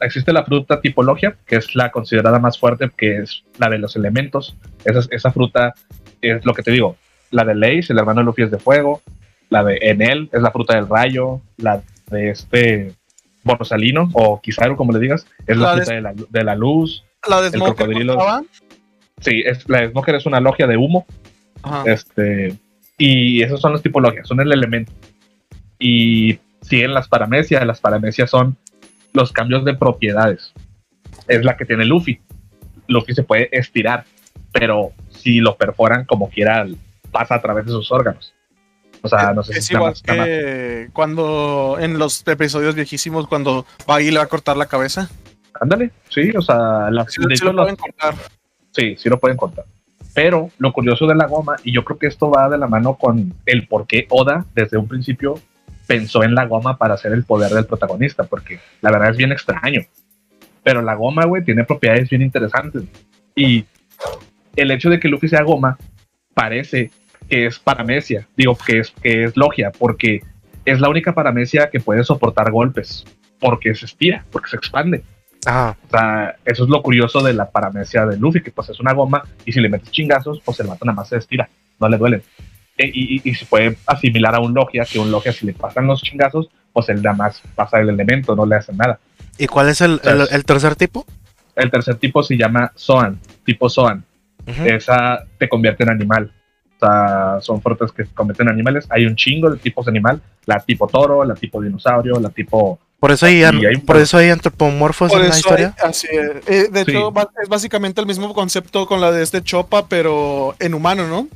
existe la fruta tipología, que es la considerada más fuerte, que es la de los elementos. Esa, esa fruta es lo que te digo. La de Leis, el hermano de Luffy es de fuego. La de Enel es la fruta del rayo. La de este Borsalino, o Kizaru, como le digas, es la, fruta de, la, de la luz la de Smoker. Sí, es, la de Smoker es una logia de humo. Este, y esos son los tipologías, son el elemento. Y siguen las paramecias. Las paramecias son los cambios de propiedades. Es la que tiene Luffy. Luffy se puede estirar, pero si lo perforan como quiera, pasa a través de sus órganos. O sea, no sé es igual que cuando en los episodios viejísimos, cuando Baggy le va a cortar la cabeza. Ándale, sí, o sea, la, sí, lo pueden contar. Sí, sí lo pueden contar. Pero lo curioso de la goma, y yo creo que esto va de la mano con el por qué Oda desde un principio pensó en la goma para hacer el poder del protagonista, porque la verdad es bien extraño. Pero la goma, güey, tiene propiedades bien interesantes. Y el hecho de que Luffy sea goma parece que es paramecia, digo que es, que es logia, porque es la única paramecia que puede soportar golpes, porque se estira, porque se expande. O sea, eso es lo curioso de la paramecia de Luffy, que pues es una goma y si le metes chingazos, pues el vato nada más se estira, no le duelen. Y, se puede asimilar a un Logia, que un Logia si le pasan los chingazos, pues él nada más pasa el elemento, no le hace nada. ¿Y cuál es el, el, tercer tipo? El tercer tipo se llama Zoan, tipo Zoan. Esa te convierte en animal. O sea, son frutas que se convierten en animales. Hay un chingo de tipos de animal. La tipo toro, la tipo dinosaurio, la tipo por eso hay, por eso hay antropomorfos en la historia. así es. Eh, de hecho, es básicamente el mismo concepto con la de este Chopa, pero en humano, ¿no?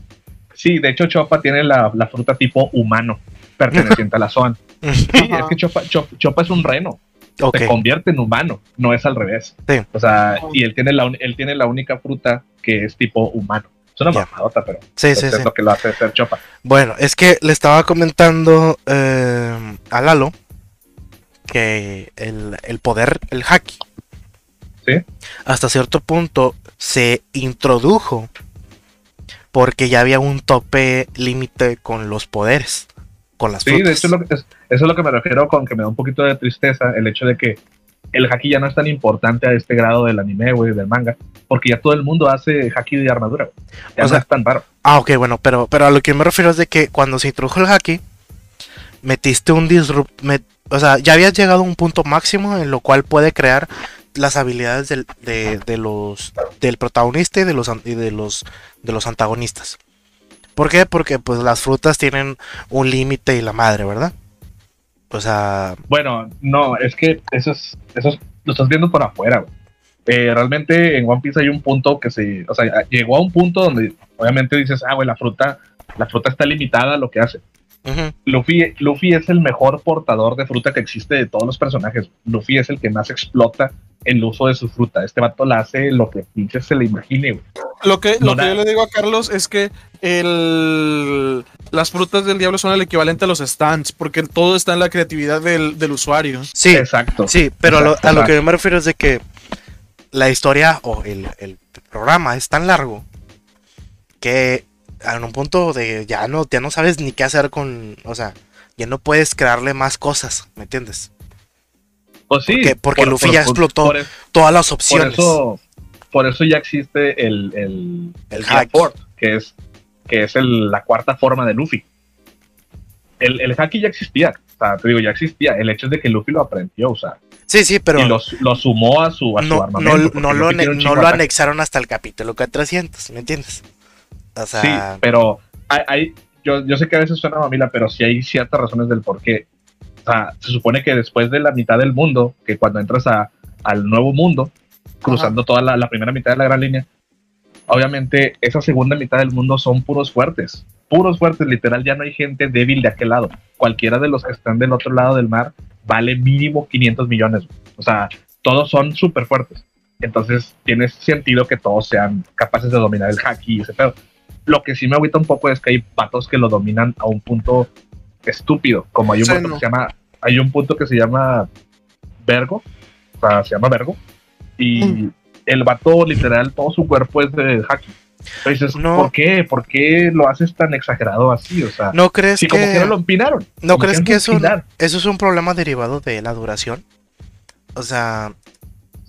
Sí, de hecho, Chopa tiene la, fruta tipo humano, perteneciente a la zona. es que Chopa, Chopa, es un reno. Se convierte en humano, no es al revés. O sea, y él tiene, la, él tiene la única fruta que es tipo humano. Es una yeah. pero sí, sí, es lo que lo hace ser Chopa. Bueno, es que le estaba comentando eh, a Lalo que el, poder, el haki, hasta cierto punto se introdujo porque ya había un tope límite con los poderes, con las Sí, de hecho, eso es lo que me refiero con que me da un poquito de tristeza el hecho de que el haki ya no es tan importante a este grado del anime, güey, del manga, porque ya todo el mundo hace haki de armadura, Ya no es tan raro. Ah, ok, bueno, pero, pero a lo que me refiero es de que cuando se introdujo el haki, metiste un disrupt, o sea, ya habías llegado a un punto máximo en lo cual puede crear las habilidades del, de, los del protagonista y de los de los de los antagonistas. ¿Por qué? Porque pues las frutas tienen un límite y la madre, ¿verdad? O sea. Bueno, no, es que eso es, eso lo estás viendo por afuera, eh, realmente en One Piece hay un punto que se, o sea, llegó a un punto donde obviamente dices, ah, güey, la fruta, la fruta está limitada a lo que hace. Luffy, Luffy es el mejor portador de fruta que existe de todos los personajes. Luffy es el que más explota el uso de su fruta. Este vato la hace lo que pinche se le imagine. Lo que, lo que yo le digo a Carlos es que el, las frutas del diablo son el equivalente a los stands, porque todo está en la creatividad del, usuario. Sí, exacto. Sí, pero a, lo, que yo me refiero es de que la historia o el, el programa es tan largo que en un punto de ya no, ya no sabes ni qué hacer con, o sea, ya no puedes crearle más cosas, ¿me entiendes? Pues sí. Porque, Luffy ya explotó todas las opciones. Por eso, por eso ya existe el, el, el, que es, que es la cuarta forma de Luffy. El, el hack ya existía, o sea, te digo, ya existía. El hecho es de que Luffy lo aprendió o sea Sí, sí, pero. Y lo, sumó a su, a no, armamento. No, lo, no lo anexaron hasta el capítulo 300, ¿me entiendes? Sí, pero hay, yo, yo sé que a veces suena mamila, pero sí hay ciertas razones del por qué. O sea, se supone que después de la mitad del mundo, que cuando entras a, al nuevo mundo, cruzando toda la, primera mitad de la gran línea, obviamente esa segunda mitad del mundo son puros fuertes, puros fuertes, literal, ya no hay gente débil de aquel lado. Cualquiera de los que están del otro lado del mar vale mínimo 500 millones. O sea, todos son súper fuertes. Entonces tiene sentido que todos sean capaces de dominar el hack y ese pedo. Lo que sí me agüita un poco es que hay patos que lo dominan a un punto estúpido, como hay un punto que se llama, hay un punto que se llama Vergo, o sea, se llama Vergo, y mm. el vato literal, todo su cuerpo es de haki. Entonces, no. ¿por qué? ¿Por qué lo haces tan exagerado así? O sea, ¿no crees que como que lo empinaron? ¿No crees que, eso, eso es un problema derivado de la duración? O sea,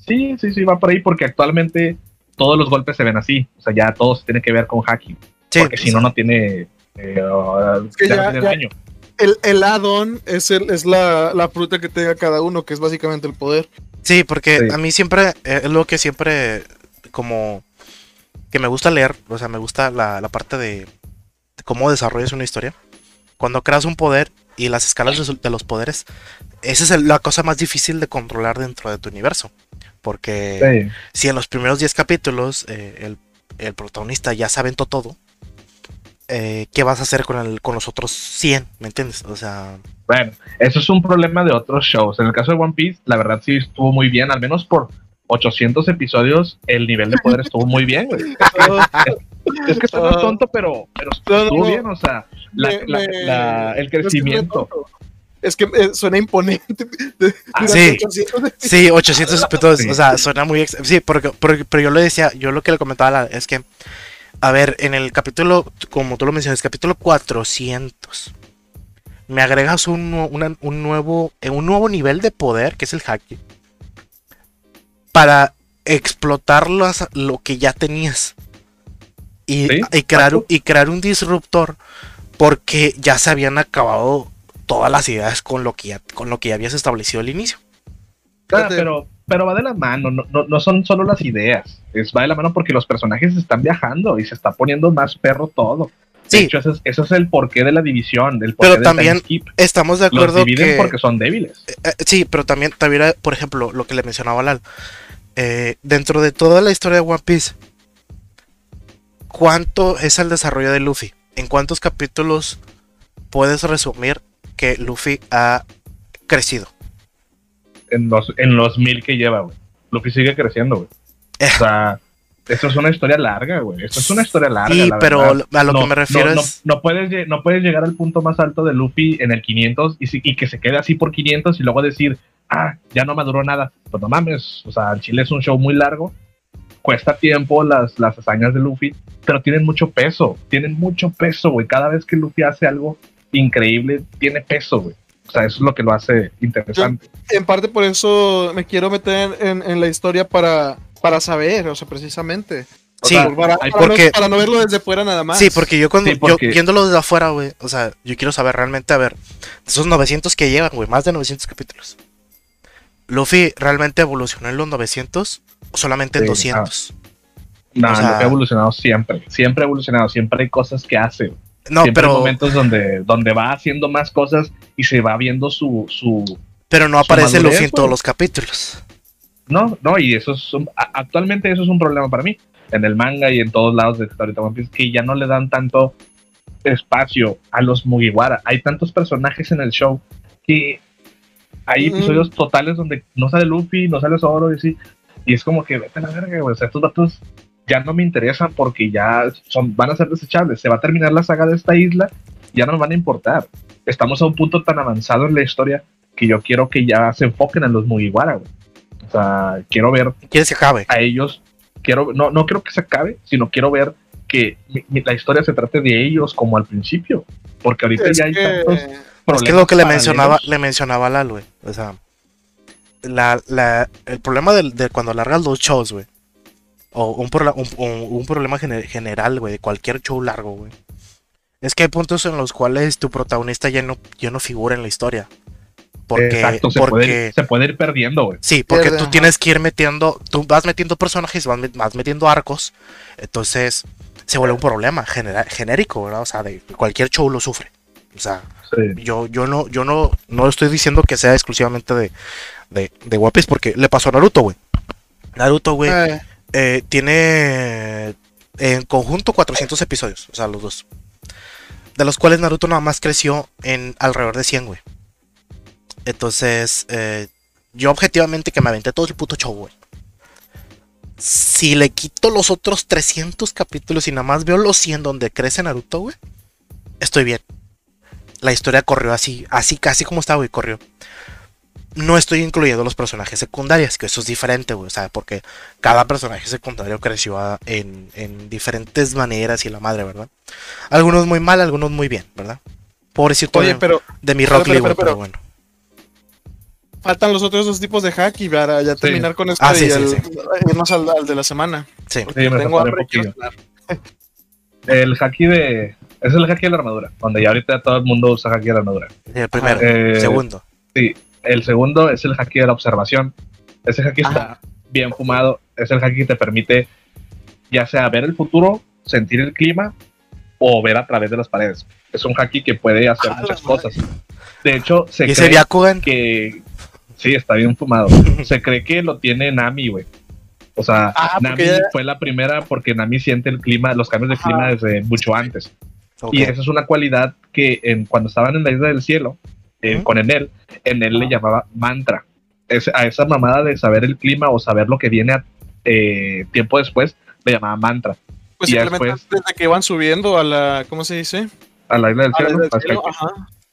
sí, sí, sí, va por ahí porque actualmente todos los golpes se ven así. O sea, ya todo se tiene que ver con hacking. porque si no, no tiene. Eh, El, el add-on es, el, es la, la, fruta que tenga cada uno, que es básicamente el poder. Sí, porque a mí siempre eh, es lo que siempre como que me gusta leer, o sea, me gusta la, la parte de, cómo desarrollas una historia. Cuando creas un poder y las escalas de, los poderes, esa es la cosa más difícil de controlar dentro de tu universo. Porque si en los primeros 10 capítulos eh, el, protagonista ya sabe todo, eh, ¿qué vas a hacer con, el, con los otros 100? ¿Me entiendes? O sea... Bueno, eso es un problema de otros shows. En el caso de One Piece, la verdad sí estuvo muy bien, al menos por 800 episodios, el nivel de poder estuvo muy bien, es, que estoy tonto, pero, pero estuvo bien, o sea, el crecimiento es que eh, suena imponente. Ah, sí, 800 sí, 800 episodios, o sea, suena muy... Sí, porque, pero yo le decía, yo lo que le comentaba es que, a ver, en el capítulo, como tú lo mencionas, capítulo 400, me agregas un, un, nuevo, eh, un nuevo nivel de poder, que es el hacking, para explotar lo que ya tenías. Y, y, crear, y crear un disruptor porque ya se habían acabado todas las ideas con lo que ya, con lo que ya habías establecido al inicio. Claro, pero, pero va de la mano, no, no, son solo las ideas, es va de la mano porque los personajes están viajando y se está poniendo más perro todo. De sí. hecho, eso es, el porqué de la división. Del pero también estamos de acuerdo los dividen porque son débiles. Eh, eh, sí, pero también, también, por ejemplo, lo que le mencionaba Lal. Eh, dentro de toda la historia de One Piece, ¿cuánto es el desarrollo de Luffy? ¿En cuántos capítulos puedes resumir que Luffy ha crecido. En los, en los mil que lleva, güey. Luffy sigue creciendo, güey. O sea, esto es una historia larga, güey. Esto es una historia larga. Sí, pero a lo que me refiero es. No, puedes, no puedes llegar al punto más alto de Luffy en el 500 y, y que se quede así por 500 y luego decir, ah, ya no maduró nada. Pues no mames. O sea, el Chile es un show muy largo. Cuesta tiempo las, las hazañas de Luffy, pero tienen mucho peso. Tienen mucho peso, güey. Cada vez que Luffy hace algo, increíble, tiene peso, güey. O sea, eso es lo que lo hace interesante. en parte por eso me quiero meter en, la historia para, para saber, o sea, precisamente. sí, para, porque, no, para, no, verlo desde fuera nada más. Sí, porque yo cuando yo, viéndolo desde afuera, güey, o sea, yo quiero saber realmente, a ver, esos 900 que llevan, güey, más de 900 capítulos. ¿Luffy realmente evolucionó en los 900 o solamente en 200? No, Luffy ha evolucionado siempre, siempre ha evolucionado, siempre hay cosas que hace. No, pero. Hay momentos donde, donde va haciendo más cosas y se va viendo su. su pero no aparece Luffy en todos los capítulos. No, no, y eso es. actualmente eso es un problema para mí. En el manga y en todos lados de ahorita One Piece, que ya no le dan tanto espacio a los Mugiwara. Hay tantos personajes en el show que hay episodios totales donde no sale Luffy, no sale Zoro y así. Y es como que vete a la verga, güey. O sea, estos datos ya no me interesan porque ya son, van a ser desechables. Se va a terminar la saga de esta isla, ya no nos van a importar. Estamos a un punto tan avanzado en la historia que yo quiero que ya se enfoquen en los Mugiwara, güey. O sea, quiero ver. ¿Quieres que acabe? A ellos. Quiero, no, no quiero que se acabe, sino quiero ver que la historia se trate de ellos como al principio. Porque ahorita ya hay tantos. Es que lo que le mencionaba, le mencionaba a Lalo, güey. O sea, la, la, el problema de, de cuando largas los shows, güey, o un, un, problema general, güey, de cualquier show largo, güey. Es que hay puntos en los cuales tu protagonista ya no, ya no figura en la historia. Porque, Exacto, se, puede, se puede ir perdiendo, güey. Sí, porque tú tienes que ir metiendo, tú vas metiendo personajes, vas, metiendo arcos, entonces se vuelve un problema genérico, ¿verdad? O sea, de cualquier show lo sufre. O sea, yo, yo no, yo no, no estoy diciendo que sea exclusivamente de, de, de porque le pasó a Naruto, güey. Naruto, güey. Eh. Eh, tiene en conjunto 400 episodios, o sea, los dos. De los cuales Naruto nada más creció en alrededor de 100, güey. Entonces, eh, yo objetivamente que me aventé todo el puto show, güey. Si le quito los otros 300 capítulos y nada más veo los 100 donde crece Naruto, güey, estoy bien. La historia corrió así, así, casi como estaba, güey, corrió no estoy incluyendo los personajes secundarios, que eso es diferente, güey. O sea, porque cada personaje secundario creció en, diferentes maneras y la madre, ¿verdad? Algunos muy mal, algunos muy bien, ¿verdad? Pobrecito Oye, de, pero, de mi Rock Lee, pero, bueno. Faltan los otros dos tipos de hack y para ya terminar con esto ah, sí, y sí, irnos al, de la semana. Sí, tengo hambre El haki de. Es el haki de la armadura, donde ya ahorita todo el mundo usa haki de la armadura. El primero, eh, segundo. Sí, el segundo es el haki de la observación. Ese haki está bien fumado. Es el haki que te permite ya sea ver el futuro, sentir el clima o ver a través de las paredes. Es un haki que puede hacer ah, muchas cosas. De hecho, se ¿Y cree que sí está bien fumado. se cree que lo tiene Nami, güey. O sea, ah, Nami fue la primera porque Nami siente el clima, los cambios de clima desde mucho antes. Y esa es una cualidad que en, cuando estaban en la isla del cielo, eh, con Enel, Enel le llamaba mantra. a esa mamada de saber el clima o saber lo que viene eh, tiempo después, le llamaba mantra. Pues y simplemente desde que van subiendo a la, ¿cómo se dice? A la isla del cielo.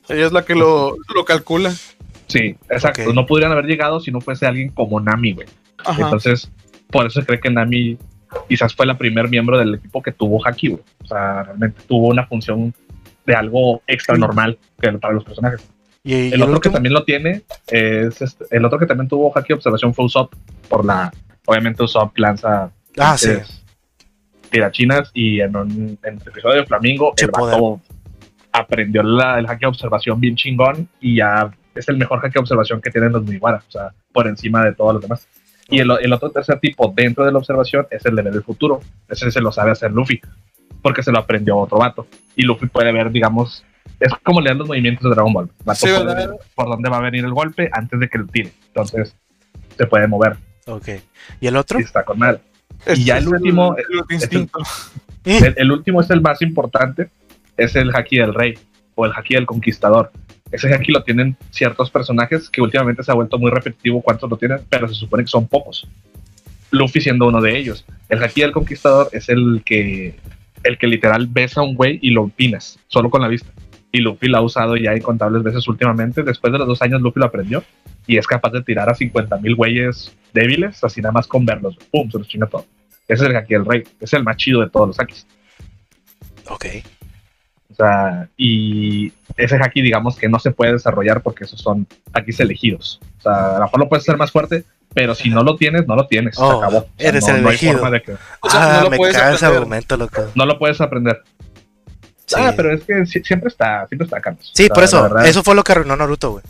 Ella es la que lo, calcula. Sí, exacto. No podrían haber llegado si no fuese alguien como Nami, güey. Entonces, por eso se cree que Nami quizás fue la primer miembro del equipo que tuvo Haki, güey. O sea, realmente tuvo una función de algo extra normal para los personajes. Y, el otro que también lo tiene es este, el otro que también tuvo haki observación fue Usopp por la obviamente Usopp lanza ah, sí. tirachinas y en, un, en el episodio de Flamingo el vato aprendió la, el haki observación bien chingón y ya es el mejor haki observación que tienen los Mugiwara, o sea, por encima de todos los demás. Y el, el, otro tercer tipo dentro de la observación es el de ver el futuro. Ese se lo sabe hacer Luffy, porque se lo aprendió otro vato. Y Luffy puede ver, digamos, es como leer los movimientos de Dragon Ball. por dónde va a venir el golpe antes de que lo tire. Entonces, se puede mover. Ok. ¿Y el otro? está con mal. y ya el último. El, último es el más importante. Es el haki del rey o el haki del conquistador. Ese haki lo tienen ciertos personajes que últimamente se ha vuelto muy repetitivo cuántos lo tienen, pero se supone que son pocos. Luffy siendo uno de ellos. El haki del conquistador es el que el que literal besa a un güey y lo opinas, solo con la vista y Luffy lo ha usado ya incontables veces últimamente. Después de los dos años, Luffy lo aprendió y es capaz de tirar a 50 mil güeyes débiles, así nada más con verlos. ¡Pum! Se los chinga todo. Ese es el Haki del Rey. Es el más chido de todos los Hakis. Ok. O sea, y ese haki, digamos que no se puede desarrollar porque esos son hakis elegidos. O sea, a lo mejor lo puedes hacer más fuerte, pero si no lo tienes, no lo tienes. se Oh, acabó. O sea, eres no, el no hay elegido. forma de que- O sea, ah, no lo me puedes cae ese aprender. argumento, loco. no lo puedes aprender. Sí. Ah, pero es que si- siempre está, siempre está Carlos. Sí, O sea, por eso. verdad, Eso fue lo que arruinó Naruto, güey.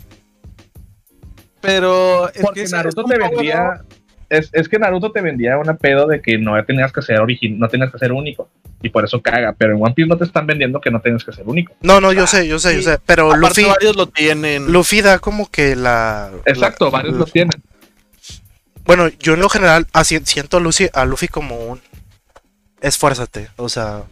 Pero es Porque que Naruto te vendía. Es, es que Naruto te vendía una pedo de que no tenías que ser origin, no tenías que ser único. Y por eso caga. Pero en One Piece no te están vendiendo que no tienes que ser único. No, no, yo sé, yo sé, yo sé. Pero Aparte, Luffy, varios lo tienen. Luffy da como que la. Exacto, la- varios la- lo tienen. Bueno, yo en lo general así, siento a Luffy, a Luffy como un. Esfuérzate, o sea.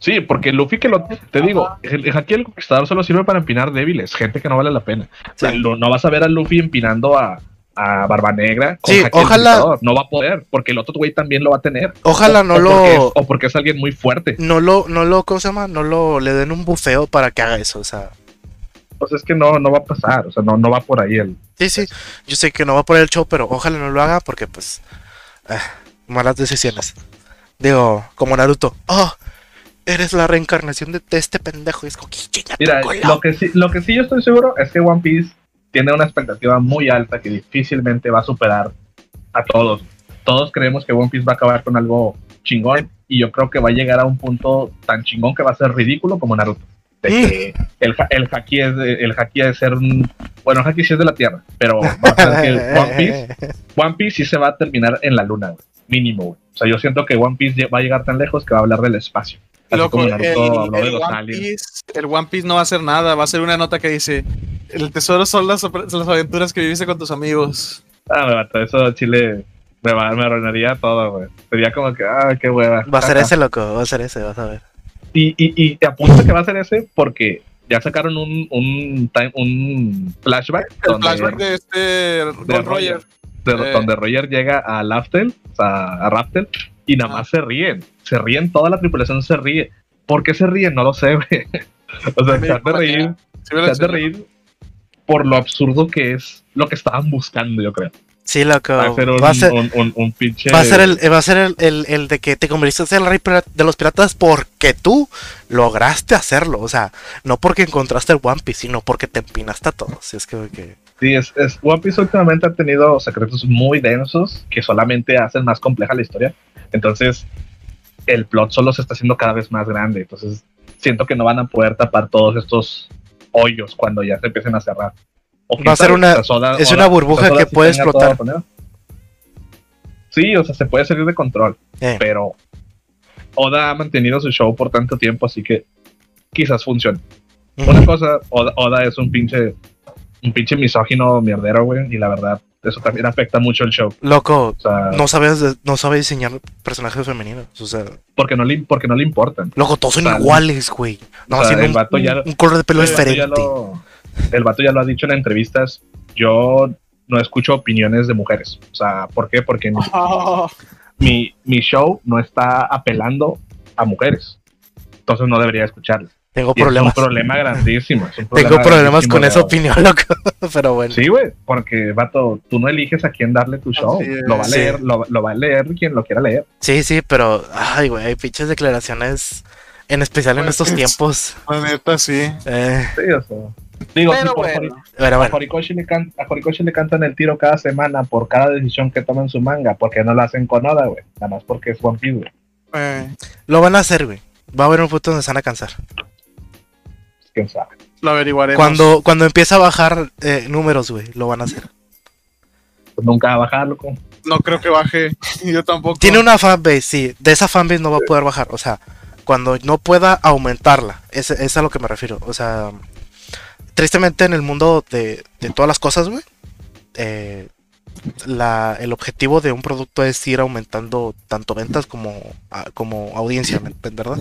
Sí, porque Luffy que lo. Te digo, el, el Haki del Conquistador solo sirve para empinar débiles, gente que no vale la pena. O sea, lo- no vas a ver a Luffy empinando a, a Barba Negra. con Sí, ojalá-. No va a poder, porque el otro güey también lo va a tener. Ojalá O- no o porque es- lo. o porque es alguien muy fuerte. No lo, no lo, ¿cómo se llama? No lo le den un bufeo para que haga eso, o sea. Pues es que no, no va a pasar. O sea, no, no va por ahí el. Sí, sí. Yo sé que no va por el show, pero ojalá no lo haga porque, pues. eh, malas decisiones. Digo, como Naruto. Oh, eres la reencarnación de, de este pendejo. Y es como, "Chinga tu Mira, cola". lo que, sí, lo que sí yo estoy seguro es que One Piece tiene una expectativa muy alta que difícilmente va a superar a todos. Todos creemos que One Piece va a acabar con algo chingón y yo creo que va a llegar a un punto tan chingón que va a ser ridículo como Naruto. De que el, el haki es de, el haki de ser un bueno el haki sí es de la tierra pero va a ser que One Piece One Piece sí se va a terminar en la luna mínimo o sea yo siento que One Piece va a llegar tan lejos que va a hablar del espacio Loco, el, Naruto el One. Piece, el One Piece no va a hacer nada, va a ser una nota que dice, el tesoro son las, opera- son las aventuras que viviste con tus amigos. Ah, me mata, eso Chile me, va, me arruinaría todo, güey. Sería como que, ah, qué hueva. Va a ser ese loco, va a ser ese, vas a ver. Y, y, y te apunto que va a ser ese porque ya sacaron un, un, time- un flashback, El donde, flashback de este de Roger. de- Eh. donde Roger llega a Laftel, o sea, a Raftel, y nada Ah. más se ríen. Se ríen, toda la tripulación se ríe. ¿Por qué se ríen? No lo sé, güey. O sea, se han de reír, se han de reír por lo absurdo que es lo que estaban buscando, yo creo. Sí, loco. Va a ser un, va a ser, un, un- un pinche... va a ser el, va a ser el, el- el de que te convertiste en el rey de los piratas porque tú lograste hacerlo. O sea, no porque encontraste el One Piece, sino porque te empinaste a todos. Es que, que- Sí, es, es- One Piece últimamente ha tenido secretos muy densos que solamente hacen más compleja la historia. Entonces, el plot solo se está haciendo cada vez más grande. Entonces, siento que no van a poder tapar todos estos hoyos cuando ya se empiecen a cerrar. O Va a ser una- es una burbuja que puede explotar. Sí, o sea, se puede salir de control, eh. pero Oda ha mantenido su show por tanto tiempo, así que quizás funcione. Ujú. Una cosa, Oda, Oda es un pinche, un pinche misógino mierdero, güey, y la verdad, eso también afecta mucho el show. Loco, O sea, no sabes, no sabe diseñar personajes femeninos. O sea, porque, no le, porque no le importan. loco, todos son O sea, iguales, güey. No, o sea, el vato un, ya- un color de pelo el, vato diferente. lo, el vato ya lo ha dicho en entrevistas. Yo no escucho opiniones de mujeres. O sea, ¿por qué? Porque mi, mi, mi show no está apelando a mujeres. Entonces no debería escucharlo. Tengo Y problemas. Es un problema grandísimo. es un Tengo problema problemas grandísimo con esa opinión, loco. Pero bueno. Sí, güey, porque, vato, tú no eliges a quién darle tu show. Lo va a Sí. leer, lo, lo va a leer quien lo quiera leer. Sí, sí, pero, ay, güey, hay pinches declaraciones, en especial en Pues, estos tiempos. la neta, sí. Eh, Sí, o sea. Digo, Pero sí, por- bueno. pero a, Horikoshi le can- a Horikoshi le cantan el tiro cada semana por cada decisión que toma en su manga. porque no lo hacen con Oda, güey? Nada más porque es One Piece, güey. Eh, lo van a hacer, güey. Va a haber un punto donde se van a cansar. ¿Quién sabe? lo averiguaremos. Cuando, cuando empieza a bajar eh, números, güey, lo van a hacer. Pues nunca va a bajar, loco. No creo que baje. Yo tampoco. Tiene una fanbase, sí. De esa fanbase no va a poder bajar. O sea, cuando no pueda aumentarla. Es, es a lo que me refiero. O sea, tristemente en el mundo de, de todas las cosas, güey. eh, la, el objetivo de un producto es ir aumentando tanto ventas como, a- como audiencia, ¿me- ¿verdad?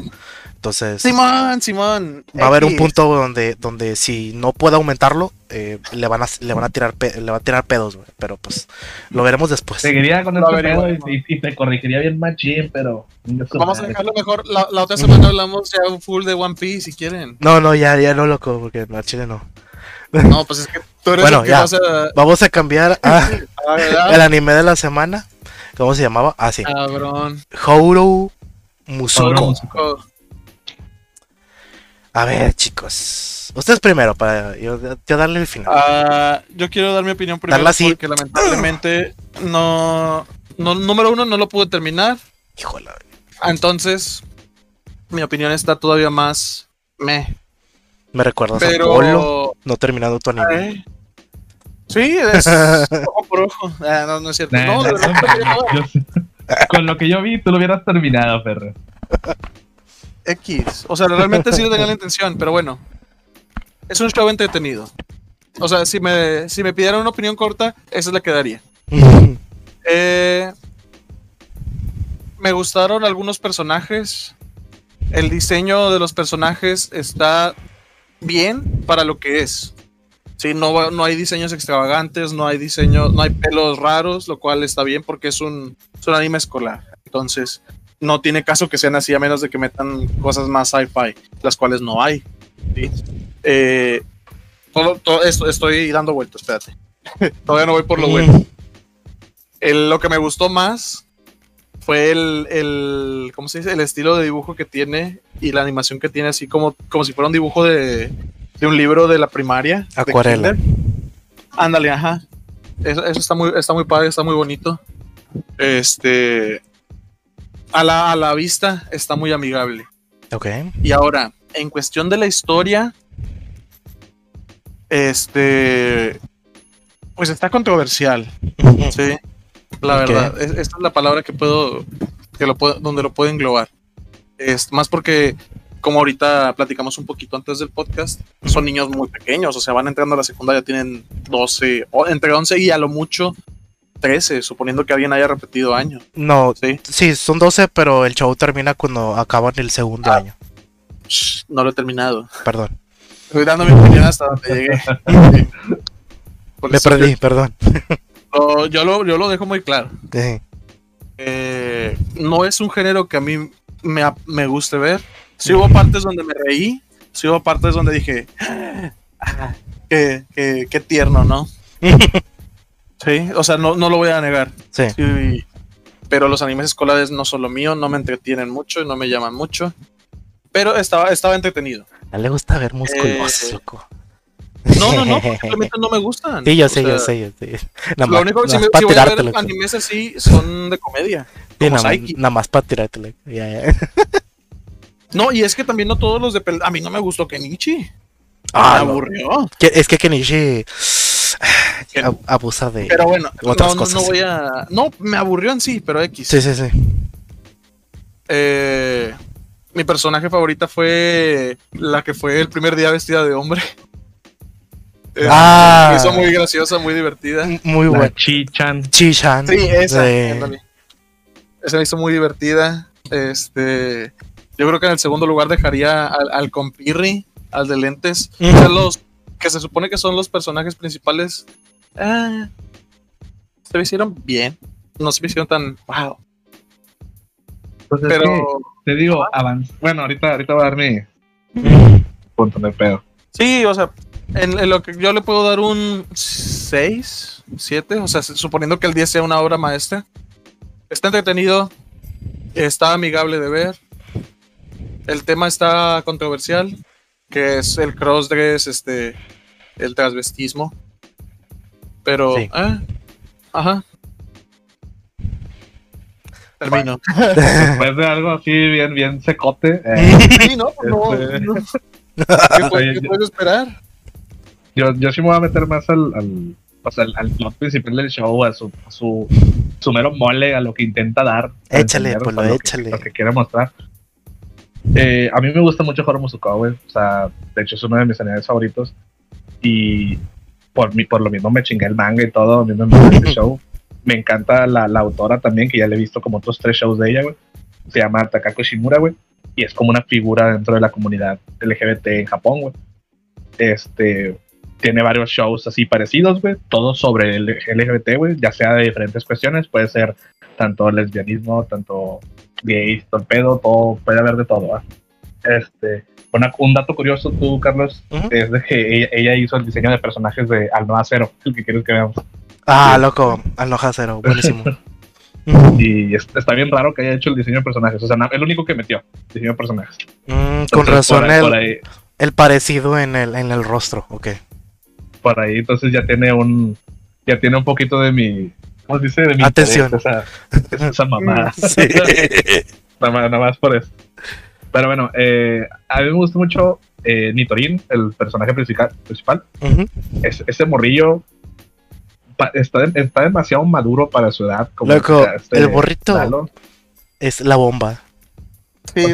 Entonces, Simón, Simón. va a haber un punto donde, donde si no puede aumentarlo, eh, le van a, le van a tirar pe- le va a tirar pedos, güey. Pero pues lo veremos después. Seguiría con este pedo y, y- y te corregiría bien machín, pero. Vamos a dejarlo mejor. La, la otra semana hablamos ya un full de One Piece si quieren. No, no, ya, ya no, loco, porque no, chile no. No, pues es que tú eres Bueno, el que ya. vas a. Vamos a cambiar a Ah, el anime de la semana. ¿Cómo se llamaba? Ah, sí. Cabrón. Houro Musuko. Houro A ver, chicos. Ustedes primero, para yo, darle el final. Ah, yo quiero dar mi opinión primero porque lamentablemente no, no, Número uno, no lo pude terminar. Híjole. Entonces, mi opinión está todavía más me. Me recuerdas a Polo, no terminado tu anime. Sí, es ojo por ojo. Ah, no, no es cierto. no, con lo que yo vi, tú lo hubieras terminado, perro. X. O sea, realmente sí tenía la intención, pero bueno. Es un show entretenido. O sea, si me, si me pidieran una opinión corta, esa es la que daría. Eh, me gustaron algunos personajes. El diseño de los personajes está bien para lo que es. Sí, no, no hay diseños extravagantes, no hay diseños, no hay pelos raros, lo cual está bien porque es un, es un anime escolar. Entonces, no tiene caso que sean así a menos de que metan cosas más sci-fi, las cuales no hay. Eh, todo, esto, estoy dando vueltas, espérate. Todavía no voy por lo bueno. lo que me gustó más fue el, el, ¿cómo se dice? El estilo de dibujo que tiene y la animación que tiene, así como, como si fuera un dibujo de, de un libro de la primaria. Acuarela. Ándale, ajá. Eso, eso, está, muy, está muy padre, está muy bonito. Este, a la, a la vista está muy amigable. Ok. Y ahora, en cuestión de la historia, este, pues está controversial. sí, la verdad. esta es la palabra que puedo, que lo puedo, donde lo puedo englobar. Es más porque, como ahorita platicamos un poquito antes del podcast, son niños muy pequeños, o sea, van entrando a la secundaria, tienen 12, o entre 11 y a lo mucho 13, suponiendo que alguien haya repetido año. No, sí, sí son 12, pero el show termina cuando acaban el segundo ah. año. no lo he terminado. Perdón. Estoy dando mi opinión hasta donde llegué. Me perdí, perdón. yo, lo, yo lo dejo muy claro. Eh, no es un género que a mí me, me guste ver. Sí hubo partes donde me reí, sí hubo partes donde dije, ah, qué, qué, qué tierno, ¿no? Sí, o sea, no, no lo voy a negar. Sí. Pero los animes escolares no son lo mío, no me entretienen mucho, no me llaman mucho. Pero estaba, estaba entretenido. A le gusta ver musculosos, eh, loco. No, no, no, simplemente no me gustan. Sí, yo sé, yo sé, yo sé. Nada lo único que si, me, si voy a ver animes así son de comedia. Sí, nada, nada, más para tirártelo. No, y es que también no todos los de A mí no me gustó Kenichi. Ah, me aburrió. Es que Kenichi abusa de pero bueno, otras no, No, voy a. No, me aburrió en sí, pero X. Sí, sí, sí. Eh, mi personaje favorita fue la que fue el primer día vestida de hombre. Eh, ah. Hizo muy graciosa, muy divertida. Muy buena. Chi-chan. Chi-chan. Sí, esa. Esa me hizo muy divertida. Este. Yo creo que en el segundo lugar dejaría al, al compirri, al de lentes. los que se supone que son los personajes principales, ah, se me hicieron bien. No se me hicieron tan wow. Pues Pero te digo, Bueno, ahorita, ahorita voy a dar mi punto de pedo. Sí, o sea, en, lo que yo le puedo dar un 6, 7, o sea, suponiendo que el 10 sea una obra maestra. Está entretenido, está amigable de ver. El tema está controversial que es el crossdress, este, el transvestismo. Pero, sí. ¿eh? ajá. Termino. Después de algo así bien, bien secote. Eh, sí, no, no, este, no. ¿Qué, puedes esperar? Yo, yo sí me voy a meter más al, al, sea, al, al plot principal del show, a su, a su, su mero mole, a lo que intenta dar. Échale, pues lo échale. lo que quiere mostrar. Eh, a mí me gusta mucho Horo Musukawa, güey. O sea, de hecho es uno de mis animes favoritos. Y por, mi, por lo mismo me chingué el manga y todo. A mí me encanta este show. Me encanta la, la, autora también, que ya le he visto como otros tres shows de ella, güey. Se llama Takako Shimura, güey. Y es como una figura dentro de la comunidad LGBT en Japón, güey. Este, tiene varios shows así parecidos, güey. Todos sobre el LGBT, güey. Ya sea de diferentes cuestiones. Puede ser tanto lesbianismo, tanto gays, torpedo, todo, puede haber de todo. Este, un dato curioso tú, Carlos, es de que ella, hizo el diseño de personajes de Alnoa Cero, el que quieres que veamos. Ah, loco, Alnoa Cero, buenísimo. Y está bien raro que haya hecho el diseño de personajes. O sea, el único que metió diseño de personajes. Mm, con razón el, el, parecido en el, en el rostro, ok. Por ahí, entonces ya tiene un. Ya tiene un poquito de mi. ¿Cómo se dice? De mi Atención. esa, esa mamá. Sí. nada, más, por eso. Pero bueno, eh, a mí me gusta mucho eh, Nitorin, el personaje principal. principal. ese morrillo está, está, demasiado maduro para su edad. Como Loco, este el borrito es la bomba. Sí,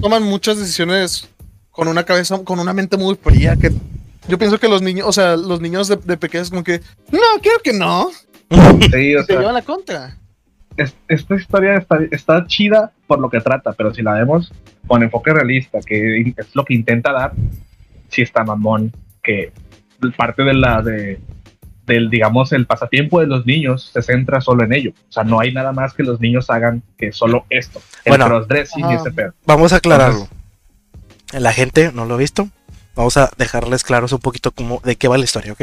toman muchas decisiones con una cabeza, con una mente muy fría. Que yo pienso que los niños, o sea, los niños de, de pequeños, como que, no, quiero que no. Sí, o sea, llevan la contra. esta historia está, está, chida por lo que trata, pero si la vemos con enfoque realista, que es lo que intenta dar, sí está mamón, que parte de la de del, digamos, el pasatiempo de los niños se centra solo en ello. O sea, no hay nada más que los niños hagan que solo esto. El bueno, crossdressing y ese pedo. Vamos a aclararlo. la gente no lo ha visto. Vamos a dejarles claros un poquito cómo, de qué va la historia, ¿ok?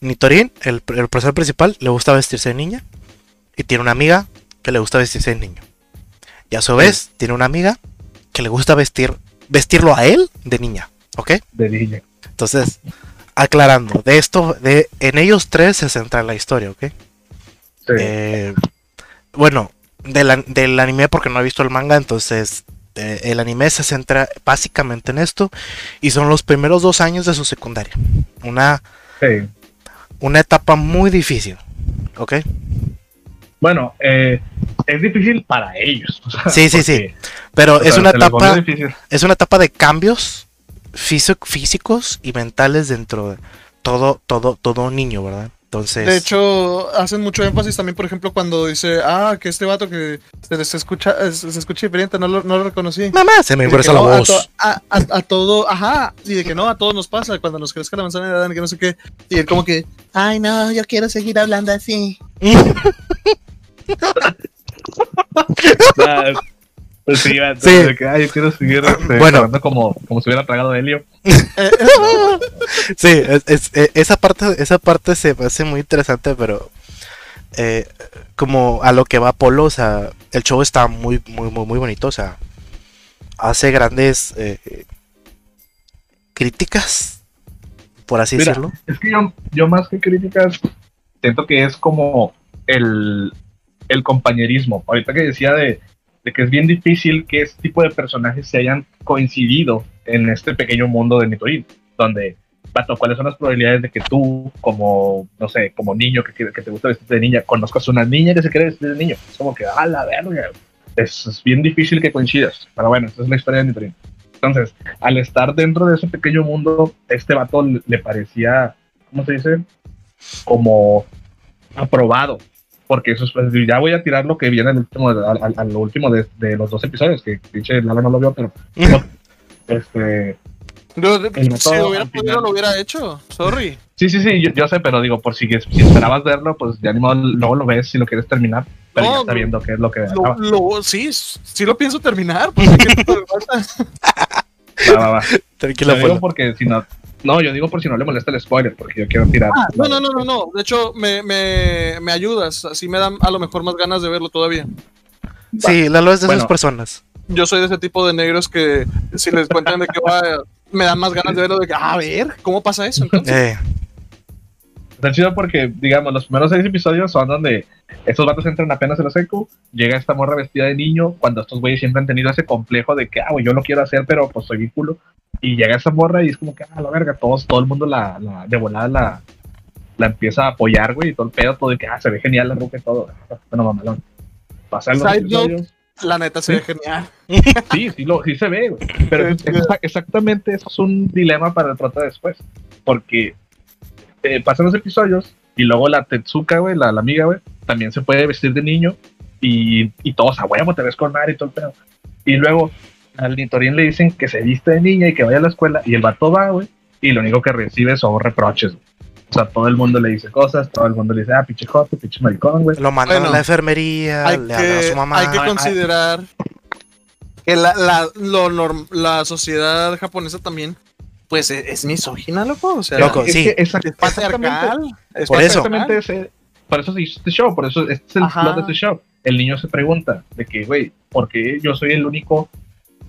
Nitorin, el, el profesor principal, le gusta vestirse de niña. Y tiene una amiga que le gusta vestirse de niño. Y a su vez, tiene una amiga que le gusta vestir, vestirlo a él de niña, ¿ok? De niña. Entonces, aclarando, de esto, de en ellos tres se centra la historia, ¿ok? Sí. Eh, bueno, del, anime porque no he visto el manga, entonces eh, el anime se centra básicamente en esto y son los primeros dos años de su secundaria. Una, una etapa muy difícil, ¿ok? Bueno, eh, es difícil para ellos. sí, sí, sí. Pero es una etapa, es una etapa de cambios físicos y mentales dentro de todo, todo, todo niño, ¿verdad? Entonces. De hecho, hacen mucho énfasis también, por ejemplo, cuando dice, ah, que este vato que se, escucha, se, escucha diferente, no lo, no lo reconocí. Mamá, se me ingresa la voz. A, todo, ajá, y de que no, a todos nos pasa cuando nos crezca la manzana de edad, que no sé qué. Y él como que, ay, no, yo quiero seguir hablando así. Pues sí, sí. que, ay, quiero seguir este, bueno. como, como si hubiera tragado helio. sí, es, e, esa, parte, esa parte se me hace muy interesante, pero eh, como a lo que va Polo, o sea, el show está muy, muy, muy, muy bonito, o sea, hace grandes eh, críticas, por así decirlo. Es que yo, yo más que críticas, siento que es como el, el compañerismo. Ahorita que decía de de que es bien difícil que este tipo de personajes se hayan coincidido en este pequeño mundo de Nitorin, donde, Pato, ¿cuáles son las probabilidades de que tú, como, no sé, como niño que, que te gusta vestir de niña, conozcas a una niña que se quiere vestir de niño? Es como que, a la verga, es, bien difícil que coincidas. Pero bueno, esa es la historia de Nitorin. Entonces, al estar dentro de ese pequeño mundo, este vato le parecía, ¿cómo se dice? Como aprobado porque eso es, pues, ya voy a tirar lo que viene al último, al, último de, de, los dos episodios, que pinche Lala no lo vio, pero este si hubiera podido lo hubiera hecho, sorry. Sí, sí, sí, yo, sé, pero digo, por si, si, esperabas verlo, pues ya ni modo, luego lo ves si lo quieres terminar, pero ya está viendo qué es lo que lo, Sí, sí lo pienso terminar, pues, va, va, va. Tranquilo, porque si no, no, yo digo por si no le molesta el spoiler, porque yo quiero tirar. Ah, no, no, no, no, no. De hecho, me, me, me, ayudas. Así me dan a lo mejor más ganas de verlo todavía. Sí, Lalo es de esas personas. Yo soy de ese tipo de negros que si les cuentan de qué va, me dan más ganas de verlo. De que, a ver, ¿cómo pasa eso? Entonces? Eh. Está chido porque, digamos, los primeros seis episodios son donde estos vatos entran apenas en la secu, llega esta morra vestida de niño, cuando estos güeyes siempre han tenido ese complejo de que, ah, güey, yo lo quiero hacer, pero pues soy vínculo. Y llega esa morra y es como que, ah, la verga, todos, todo el mundo la, la de volada la, la empieza a apoyar, güey, y todo el pedo, todo de que, ah, se ve genial la ruca y todo. Bueno, mamalón. Pasan los episodios. La neta se ve genial. Sí, sí, lo, sí se ve, güey. Pero exactamente eso es un dilema para el prota después. Porque eh, pasan los episodios y luego la Tetsuka, güey, la, la, amiga, güey, también se puede vestir de niño y, y todos a huevo te ves con Mari y todo el pedo. Y luego al Nitorin le dicen que se viste de niña y que vaya a la escuela y el vato va, güey, y lo único que recibe son reproches, O sea, todo el mundo le dice cosas, todo el mundo le dice, ah, pinche joto, pinche maricón, güey. Lo mandan a la enfermería, le habla a su mamá. Hay que considerar que la, la, lo la sociedad japonesa también, pues es, misógina, loco. O sea, loco, sí. Es, exactamente, es, Por exactamente ese, por eso se hizo este show, por eso este es el plot de este show. El niño se pregunta de que, güey, ¿por qué yo soy el único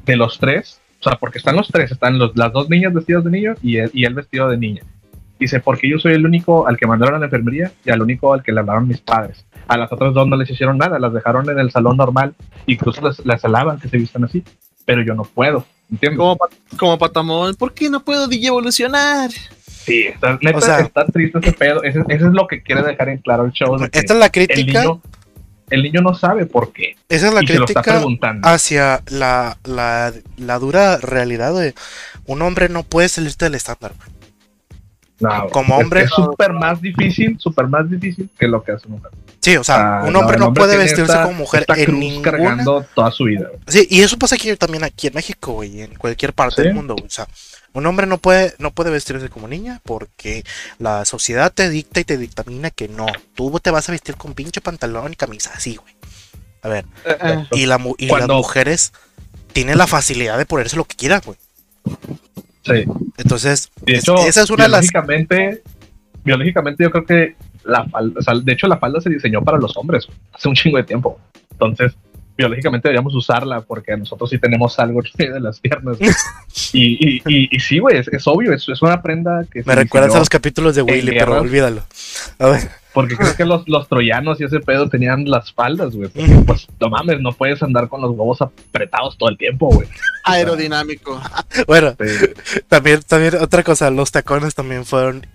de los tres? O sea, porque están los tres, están los, las dos niñas vestidas de niño y él, y él vestido de niña. Dice, porque yo soy el único al que mandaron a la enfermería y al único al que le hablaron mis padres. A las otras dos no les hicieron nada, las dejaron en el salón normal, incluso las, las alaban que se vistan así, pero yo no puedo, ¿entiendes? Como, como Patamón, ¿por qué no puedo evolucionar? Sí, está, neta, está triste ese pedo. Eso, es lo que quiere dejar en claro el show. esta es la crítica. El niño, no sabe por qué. Esa es la crítica hacia la, la, la, dura realidad de un hombre no puede salirte del estándar. No, como hombre. Es súper más difícil, súper más difícil que lo que hace una mujer. Sí, o sea, un hombre no, puede vestirse como mujer en ninguna... cargando toda su vida. Sí, y eso pasa aquí también aquí en México, güey, en cualquier parte del mundo, O sea, un hombre no puede, no puede vestirse como niña porque la sociedad te dicta y te dictamina que no. Tú te vas a vestir con pinche pantalón y camisa así, güey. A ver. Eh, eh. Y, la, y las mujeres tienen la facilidad de ponerse lo que quieran, güey. Sí. Entonces, esa es una de las. Biológicamente, yo creo que la falda, o sea, de hecho, la falda se diseñó para los hombres hace un chingo de tiempo. Entonces, biológicamente deberíamos usarla porque nosotros sí tenemos algo de las piernas. y, y, y, sí, güey, es, obvio, es, es, una prenda que... Me recuerdas a los capítulos de Willy, pero olvídalo. A ver. Porque creo que los, los troyanos y ese pedo tenían las faldas, güey. Pues no mames, no puedes andar con los huevos apretados todo el tiempo, güey. Aerodinámico. bueno, también, también otra cosa, los tacones también fueron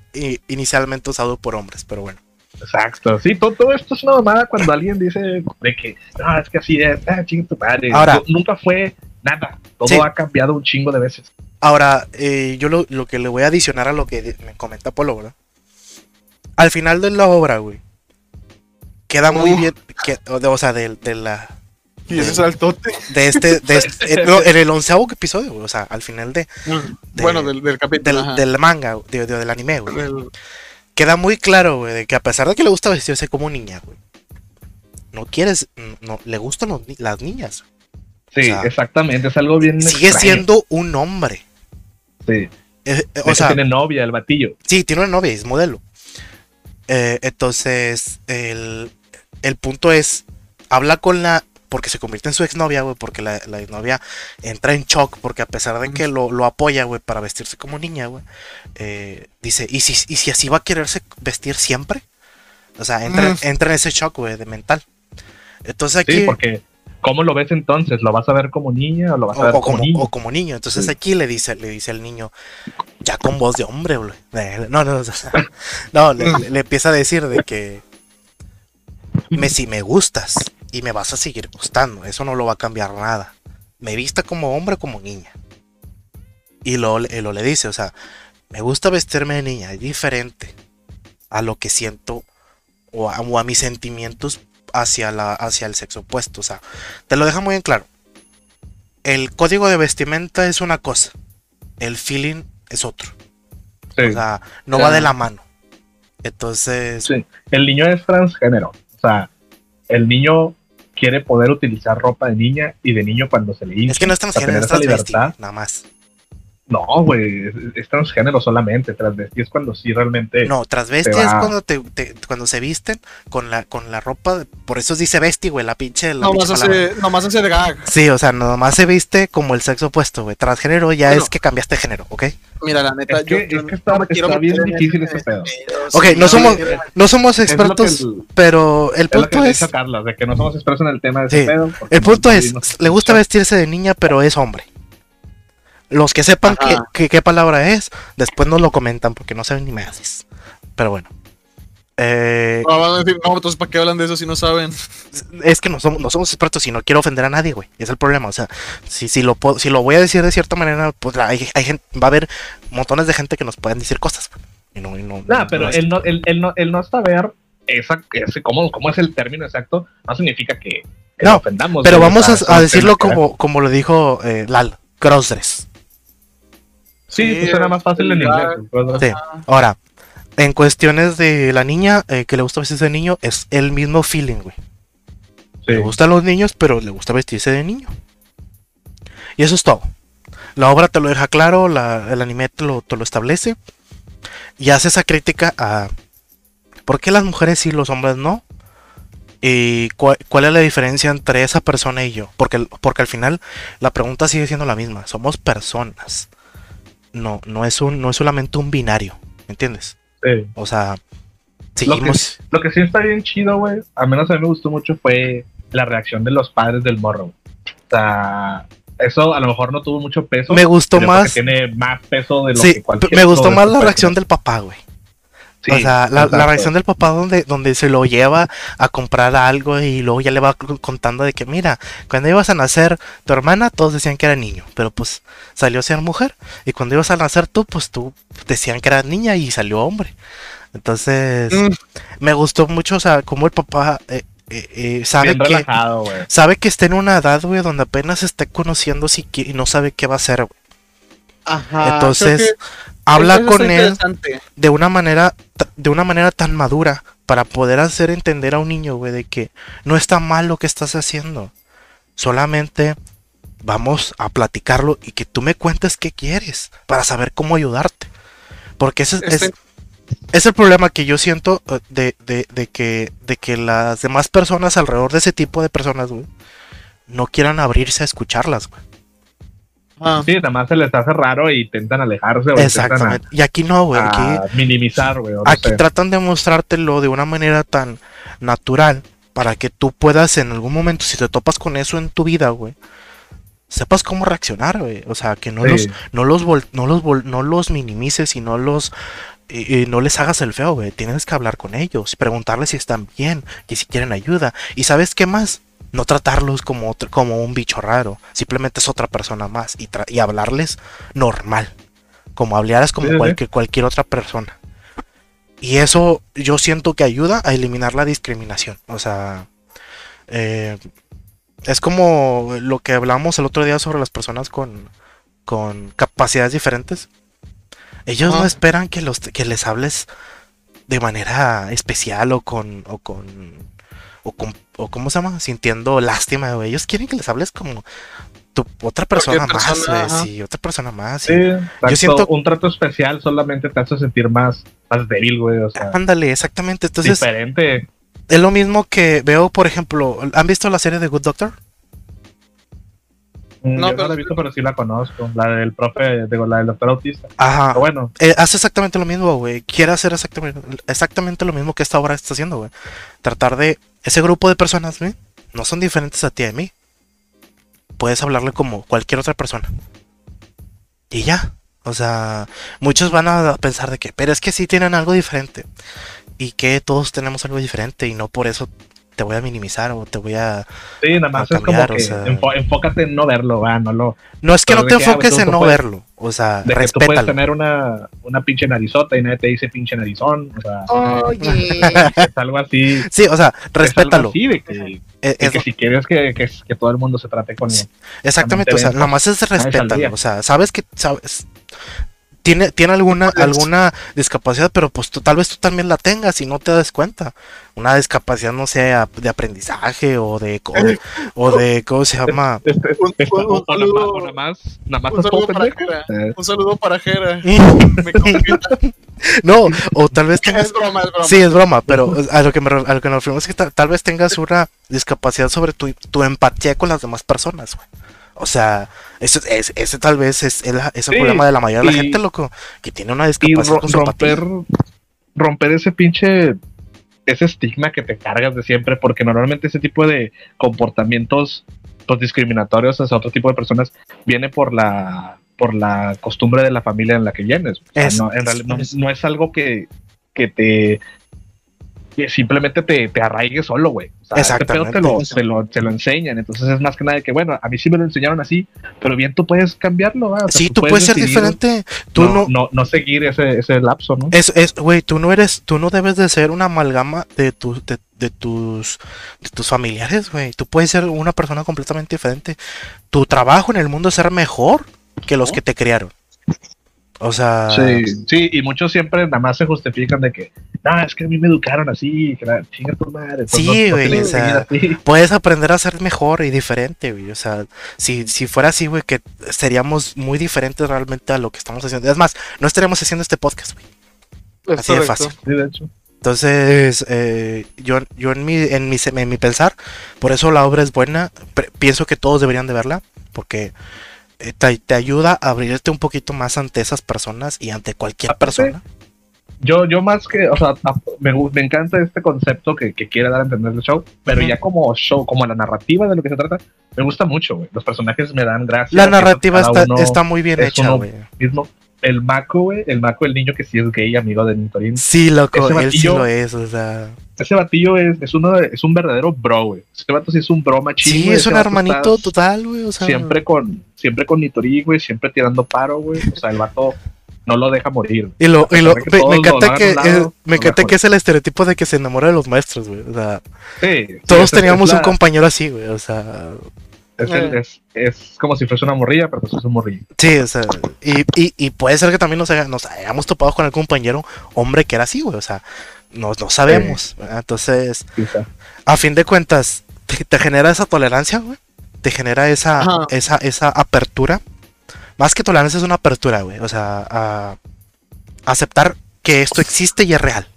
inicialmente usados por hombres, pero bueno. Exacto, sí, todo, esto es una mamada cuando alguien dice de que, no, es que así es, ah, tu madre. Ahora, nunca fue nada, todo ha cambiado un chingo de veces. Ahora, eh, yo lo, lo, que le voy a adicionar a lo que me comenta Polo, ¿verdad? Al final de la obra, güey, queda muy bien, que, o sea, de, de la... Y ese saltote. De este, de este eh, en el onceavo episodio, güey, o sea, al final de... bueno, del, del capítulo. Del, del manga, de, del anime, güey queda muy claro, güey, de que a pesar de que le gusta vestirse como niña, güey, no quieres, no, le gustan las niñas. Sí, exactamente, es algo bien. Sigue siendo un hombre. Sí. Eh, eh, o sea, tiene novia, el batillo. Sí, tiene una novia, es modelo. Eh, entonces, el, el punto es, habla con la porque se convierte en su exnovia, güey, porque la, la, exnovia entra en shock, porque a pesar de que lo, lo apoya, güey, para vestirse como niña, güey, eh, dice, ¿y si, ¿y si así va a quererse vestir siempre? O sea, entra, entra en ese shock, güey, de mental. Entonces aquí... Sí, porque ¿cómo lo ves entonces? ¿Lo vas a ver como niña o lo vas a ver como, niño? O como niño. Entonces aquí le dice, le dice al niño, ya con voz de hombre, güey. No, no, no, le, le, empieza a decir de que me si me gustas y me vas a seguir gustando. Eso no lo va a cambiar nada. Me vista como hombre o como niña. Y lo, lo le dice, o sea, me gusta vestirme de niña, es diferente a lo que siento o a, mis sentimientos hacia, la, hacia el sexo opuesto. O sea, te lo deja muy en claro. El código de vestimenta es una cosa, el feeling es otro. O sea, no va de la mano. Entonces. Sí. El niño es transgénero. O sea, el niño quiere poder utilizar ropa de niña y de niño cuando se le dice. Es que no es transgénero, es transvesti, nada más. No, güey, es, transgénero solamente. Transvesti es cuando sí realmente. No, transvesti es cuando te, cuando se visten con la, con la ropa. Por eso dice vesti, güey, la pinche. La nomás, hace, nomás hace gag. Sí, o sea, nomás se viste como el sexo opuesto, güey. Transgénero ya es que cambiaste de género, ¿ok? Mira, la neta, yo, es que está, quiero bien difícil ese pedo. Ok, no somos, no somos expertos, pero el punto es. Carla, de que no somos expertos en el tema de ese pedo. El punto es, le gusta vestirse de niña, pero es hombre. Los que sepan qué, palabra es, después nos lo comentan porque no saben ni me haces. Pero bueno. Eh, no, van a decir, no, entonces ¿para qué hablan de eso si no saben? Es que no somos, no somos expertos y no quiero ofender a nadie, güey. Es el problema. O sea, si, si, lo, si lo voy a decir de cierta manera, pues hay, hay gente, va a haber montones de gente que nos pueden decir cosas. Y no, no, pero el, no, el, el, no, el no saber esa, ese, cómo, cómo es el término exacto no significa que, no, ofendamos. Pero vamos a, decirlo como, como lo dijo eh, Lal, crossdress. Sí, pues era más fácil en inglés. Sí. Ahora, en cuestiones de la niña eh, que le gusta vestirse de niño, es el mismo feeling, güey. Le gustan los niños, pero le gusta vestirse de niño. Y eso es todo. La obra te lo deja claro, el anime te lo, te lo establece. Y hace esa crítica a, ¿Por qué las mujeres sí, los hombres no? ¿Y cuál, es la diferencia entre esa persona y yo? Porque, porque al final la pregunta sigue siendo la misma. Somos personas. No, no es un, no es solamente un binario. ¿Me entiendes? Sí. O sea, seguimos. Lo que, sí está bien chido, güey. Al menos a mí me gustó mucho fue la reacción de los padres del morro. O sea, eso a lo mejor no tuvo mucho peso. Me gustó más. Tiene más peso de lo que cualquier Me gustó más la reacción del papá, güey o sea, la, reacción del papá donde, donde se lo lleva a comprar algo y luego ya le va contando de que, mira, cuando ibas a nacer tu hermana, todos decían que era niño, pero pues salió a ser mujer. Y cuando ibas a nacer tú, pues tú decían que era niña y salió hombre. Entonces, mm. me gustó mucho, o sea, como el papá eh, eh, eh, sabe que sabe que está en una edad, güey, donde apenas está conociendo si y no sabe qué va a hacer, Ajá, Entonces, habla con él de una manera de una manera tan madura para poder hacer entender a un niño, güey, de que no está mal lo que estás haciendo. Solamente vamos a platicarlo y que tú me cuentes qué quieres para saber cómo ayudarte. Porque ese es, este es, el problema que yo siento eh, de, de, de, que, de que las demás personas alrededor de ese tipo de personas, güey, no quieran abrirse a escucharlas, güey. Ah. Sí, nada más se les hace raro e intentan alejarse. Exactamente. y aquí no, güey. Aquí minimizar, güey. aquí tratan de mostrártelo de una manera tan natural para que tú puedas en algún momento, si te topas con eso en tu vida, güey, sepas cómo reaccionar, güey. O sea, que no los, no los, no los, no los minimices y no los y, no les hagas el feo, güey. Tienes que hablar con ellos, preguntarles si están bien, y si quieren ayuda. ¿Y sabes qué más? No tratarlos como, como un bicho raro, simplemente es otra persona más y, y hablarles normal, como hablaras como cualquier, cualquier otra persona. Y eso yo siento que ayuda a eliminar la discriminación. O sea, eh, es como lo que hablamos el otro día sobre las personas con, con capacidades diferentes. Ellos no esperan que, los, que les hables de manera especial o con, o con o, o ¿cómo se llama? Sintiendo lástima, güey. Ellos quieren que les hables como tu, otra persona, más, güey. Sí, otra persona más. Sí, yo siento un trato especial solamente te hace sentir más, más débil, güey. O sea, ándale, exactamente. Entonces, diferente. Es lo mismo que veo, por ejemplo, ¿han visto la serie de Good Doctor? Mm, no, pero... la he visto, pero sí la conozco. La del profe, digo, la del doctor autista. Ajá. bueno. Eh, hace exactamente lo mismo, güey. Quiere hacer exactamente, exactamente lo mismo que esta obra está haciendo, güey. Tratar de. Ese grupo de personas, güey, no son diferentes a ti y a mí. Puedes hablarle como cualquier otra persona. Y ya. O sea, muchos van a pensar de que, pero es que sí tienen algo diferente. Y que todos tenemos algo diferente y no por eso te voy a minimizar o te voy a. Sí, nada más es como que enfócate en no verlo, va, no lo. No es que no te enfoques en no verlo, o sea, de que tú puedes tener una, una pinche narizota y nadie te dice pinche narizón, o sea. Oye. es algo así. Sí, o sea, respétalo. Es de que, eh, que si quieres que, que, que, todo el mundo se trate con. Exactamente, o sea, nada más es respétalo, o sea, sabes que. Sabes, tiene, tiene alguna, alguna discapacidad, pero pues tú, tal vez tú también la tengas y no te das cuenta. Una discapacidad, no sea de aprendizaje o de, o de, ¿cómo se llama? un, saludo para Jera. no, o tal vez tengas... Es broma, es broma. Sí, es broma, pero a lo que, me, a lo que nos referimos es que tal, vez tengas una discapacidad sobre tu, tu empatía con las demás personas, güey. O sea, eso, es, ese tal vez es, el, problema de la mayoría de la gente, loco, que tiene una discapacidad. Y romper, romper ese pinche, ese estigma que te cargas de siempre, porque normalmente ese tipo de comportamientos pues, discriminatorios hacia otro tipo de personas viene por la por la costumbre de la familia en la que vienes. no, en realidad, no, es algo que, que te que simplemente te, te arraigue solo, güey. O sea, este te lo, te, lo, te lo, enseñan. Entonces es más que nada que, bueno, a mí sí me lo enseñaron así, pero bien tú puedes cambiarlo, ¿va? sí, tú, puedes, ser diferente. Tú no, no, no, seguir ese, ese lapso, ¿no? Es, es, güey, tú no eres, tú no debes de ser una amalgama de, tu, de, de tus, de tus familiares, güey. Tú puedes ser una persona completamente diferente. Tu trabajo en el mundo es ser mejor que los que te criaron. O sea. Sí, sí, y muchos siempre nada más se justifican de que, no, es que a mí me educaron así, que la chinga tu madre. Sí, güey, o sea, puedes aprender a ser mejor y diferente, güey. O sea, si, si fuera así, güey, que seríamos muy diferentes realmente a lo que estamos haciendo. Es más, no estaríamos haciendo este podcast, güey. Así de fácil. Sí, de hecho. Entonces, eh, yo, yo en, mi, en, mi, en mi pensar, por eso la obra es buena. pienso que todos deberían de verla, porque eh, te, ayuda a abrirte un poquito más ante esas personas y ante cualquier persona. Yo, yo más que, o sea, me, me encanta este concepto que, que, quiere dar a entender el show, pero ya como show, como la narrativa de lo que se trata, me gusta mucho, güey. Los personajes me dan gracia. La narrativa está, está, muy bien hecha, güey el Mako, güey, el Mako, el niño que sí es gay, amigo de Nitorin. Sí, loco, él sí lo es, o sea. Ese batillo es, es, uno, es un verdadero bro, güey. Ese vato sí es un bro machín. Sí, es un hermanito total, güey, o sea. Siempre con, siempre con Nitorin, güey, siempre tirando paro, güey. O sea, el vato no lo deja morir. Y lo, y lo me, encanta que, es, me encanta que es el estereotipo de que se enamora de los maestros, güey. O sea, sí, todos teníamos un compañero así, güey. O sea, eh. Es, es, como si fuese una morrilla, pero pues es un morrillo. Sí, o sea, y, y, y puede ser que también nos, nos, hayamos topado con algún compañero hombre que era así, güey. O sea, no, no sabemos. Entonces, a fin de cuentas, te, genera esa tolerancia, güey. Te genera esa, esa, esa apertura. Más que tolerancia es una apertura, güey. O sea, a aceptar que esto existe y es real.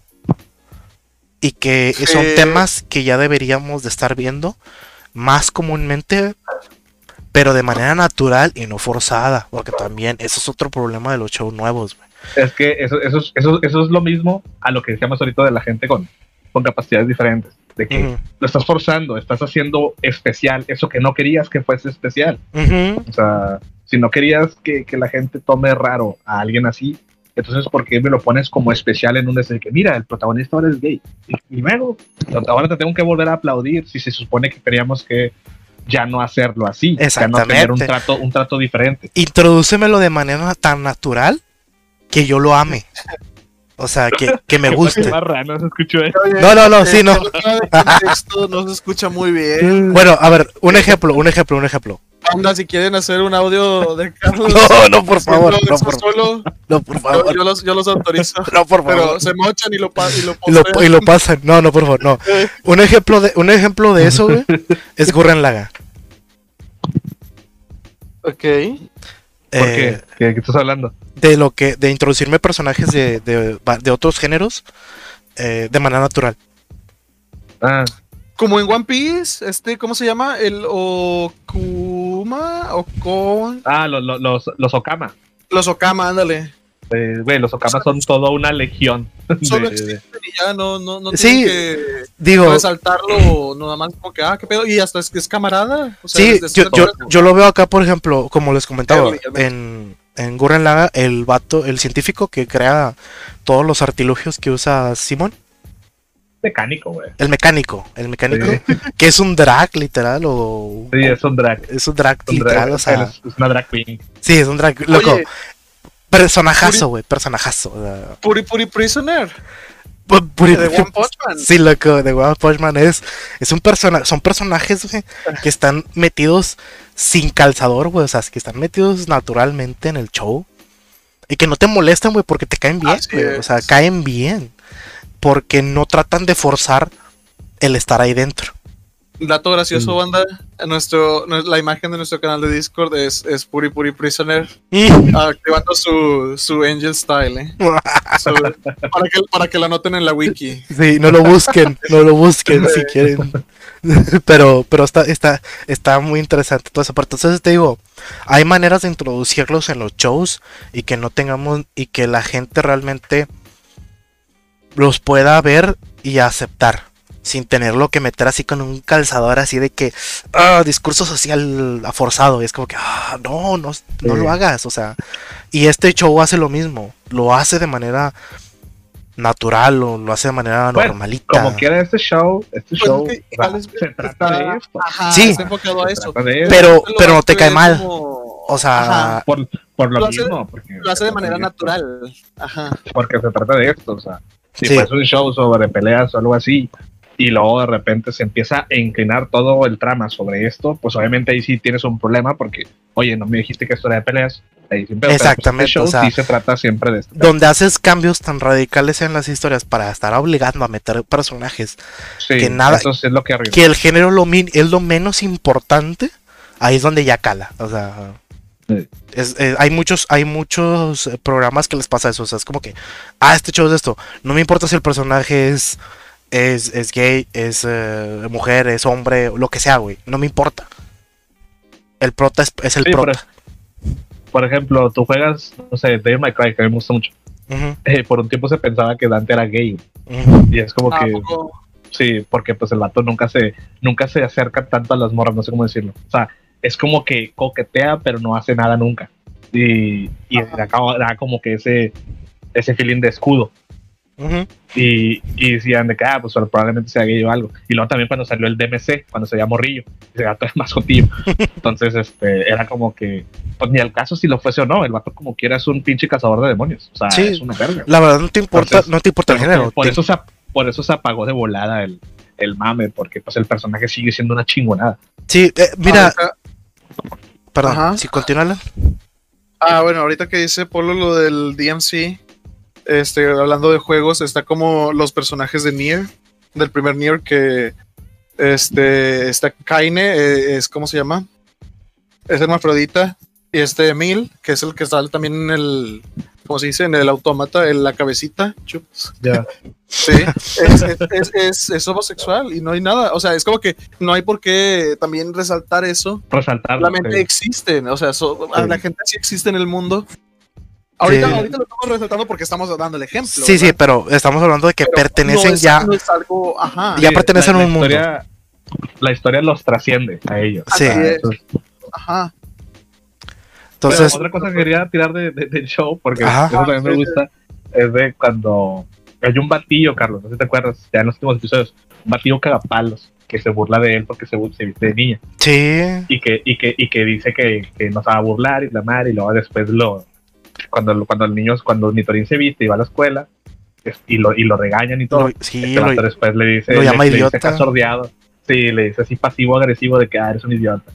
Y que son temas que ya deberíamos de estar viendo más comúnmente, pero de manera natural y no forzada, porque también eso es otro problema de los shows nuevos. Es que eso, eso, eso, eso es lo mismo a lo que decíamos ahorita de la gente con, con capacidades diferentes, de que lo estás forzando, estás haciendo especial eso que no querías que fuese especial. O sea, si no querías que, que la gente tome raro a alguien así, entonces, ¿por qué me lo pones como especial en un desde que, mira, el protagonista ahora es gay? Y, luego, ahora te tengo que volver a aplaudir si se supone que queríamos que ya no hacerlo así, ya no tener un trato, un trato diferente. Introdúcemelo de manera tan natural que yo lo ame. O sea, que, que me guste. No, no, no, sí, no. no se escucha muy bien. Bueno, a ver, un ejemplo, un ejemplo, un ejemplo si quieren hacer un audio de Carlos. No, no, por favor. No, por, solo, no, por favor. Yo, los, yo, los, autorizo. No, por favor. Pero se mochan y lo, y lo, y lo, y lo pasan. No, no, por favor, no. Un ejemplo de, un ejemplo de eso, güey, es Gurren Laga. Ok. ¿Por qué? ¿Qué, estás hablando? De lo que, de introducirme personajes de, de, de otros géneros eh, de manera natural. Ah. Como en One Piece, este, ¿cómo se llama? El Okuma, Okon. Ah, los, los, los Okama. Los Okama, ándale. Eh, güey, los Okama son toda una legión. Solo existen y ya no, no, no sí, que digo, resaltarlo nada más como que, ah, qué pedo, y hasta es que es camarada. O sea, sí, yo, yo, yo, lo veo acá, por ejemplo, como les comentaba, en, en Gurren Laga, el vato, el científico que crea todos los artilugios que usa Simon mecánico, güey. El mecánico, el mecánico, que es un drag literal o... Sí, es un drag. Es un drag literal, o sea... Es, una drag queen. Sí, es un drag, loco. personajazo, güey, personajazo. Puri Puri Prisoner. Puri, de One Punch Man. Sí, loco, de One Punch Man es, es un personaje, son personajes, güey, que están metidos sin calzador, güey, o sea, que están metidos naturalmente en el show. Y que no te molestan, güey, porque te caen bien, güey. O sea, caen bien porque no tratan de forzar el estar ahí dentro. Dato gracioso, mm. banda. Nuestro, la imagen de nuestro canal de Discord es, es Puri Puri Prisoner. Mm. Activando su, su Angel Style, ¿eh? para, que, para que la noten en la wiki. Sí, no lo busquen, no lo busquen si quieren. pero pero está, está, está muy interesante toda esa parte. Entonces te digo, hay maneras de introducirlos en los shows y que no tengamos, y que la gente realmente los pueda ver y aceptar. Sin tenerlo que meter así con un calzador así de que, ah, discurso social forzado. Y es como que, ah, no, no, no lo hagas. O sea, y este show hace lo mismo. Lo hace de manera natural o lo hace de manera normalita. Como quiera este show, este pues show se trata de esto. sí, pero, pero no te cae mal. O sea, por, por, lo, mismo. porque lo hace de manera natural. Ajá. Porque se trata de esto, o sea. Si sí. un show sobre peleas o algo así, y luego de repente se empieza a inclinar todo el trama sobre esto, pues obviamente ahí sí tienes un problema porque, oye, no me dijiste que esto era de peleas. Ahí siempre, pues, Exactamente. Pues, show sí se trata siempre de esto. Donde haces cambios tan radicales en las historias para estar obligando a meter personajes que nada. Eso es lo que, que el género lo es lo menos importante, ahí es donde ya cala. O sea. Eh, hay muchos, hay muchos eh, programas que les pasa eso. O sea, es como que, ah, este show es esto. No me importa si el personaje es, es, es gay, es eh, mujer, es hombre, lo que sea, güey. No me importa. El prota es, el prota. Por, ejemplo, tú juegas, no sé, Dave My Cry, que a mí me gusta mucho. por un tiempo se pensaba que Dante era gay. Y es como que. Sí, porque pues el vato nunca se, nunca se acerca tanto a las morras, no sé cómo decirlo. O sea, es como que coquetea, pero no hace nada nunca. Y, y da, como que ese, ese feeling de escudo. y, y, decían de que, ah, pues probablemente sea gay o algo. Y luego también cuando salió el DMC, cuando se llamó Morrillo, ese gato es más jotillo. Entonces, este, era como que, pues ni al caso si lo fuese o no, el vato como quiera es un pinche cazador de demonios. O sea, es una verga. La verdad no te importa, no te importa el género. Por, eso se, por eso se apagó de volada el, el mame, porque pues el personaje sigue siendo una chingonada. Sí, eh, mira, Perdón, si continúa. Ah, bueno, ahorita que dice Polo lo del DMC, este, hablando de juegos, está como los personajes de Nier, del primer Nier, que este, está Kaine, eh, es, ¿cómo se llama? Es hermafrodita, y este Emil, que es el que sale también en el, ¿cómo se dice? En el automata, en la cabecita. Ya. sí, es, es, homosexual y no hay nada. O sea, es como que no hay por qué también resaltar eso. Resaltar. Solamente existen. O sea, la gente sí existe en el mundo. Ahorita, ahorita, lo estamos resaltando porque estamos dando el ejemplo. Sí, sí, pero estamos hablando de que pertenecen ya. No es algo, ajá. Ya pertenecen a un mundo. La historia los trasciende a ellos. Sí. Ajá. Entonces, otra cosa que quería tirar de, del show, porque eso también me gusta, es de cuando hay un batillo, Carlos, no sé si te acuerdas, ya en los últimos episodios, un batillo cagapalos que se burla de él porque se, se viste de niña. Sí. Y que, y que, y que dice que, que no se va a burlar y la madre, y luego después lo. Cuando, cuando el niño, cuando Nitorin se viste y va a la escuela, y lo, y lo regañan y todo, sí, este después le dice, lo llama idiota. Le dice sordeado. Sí, le dice así pasivo-agresivo de que ah, eres un idiota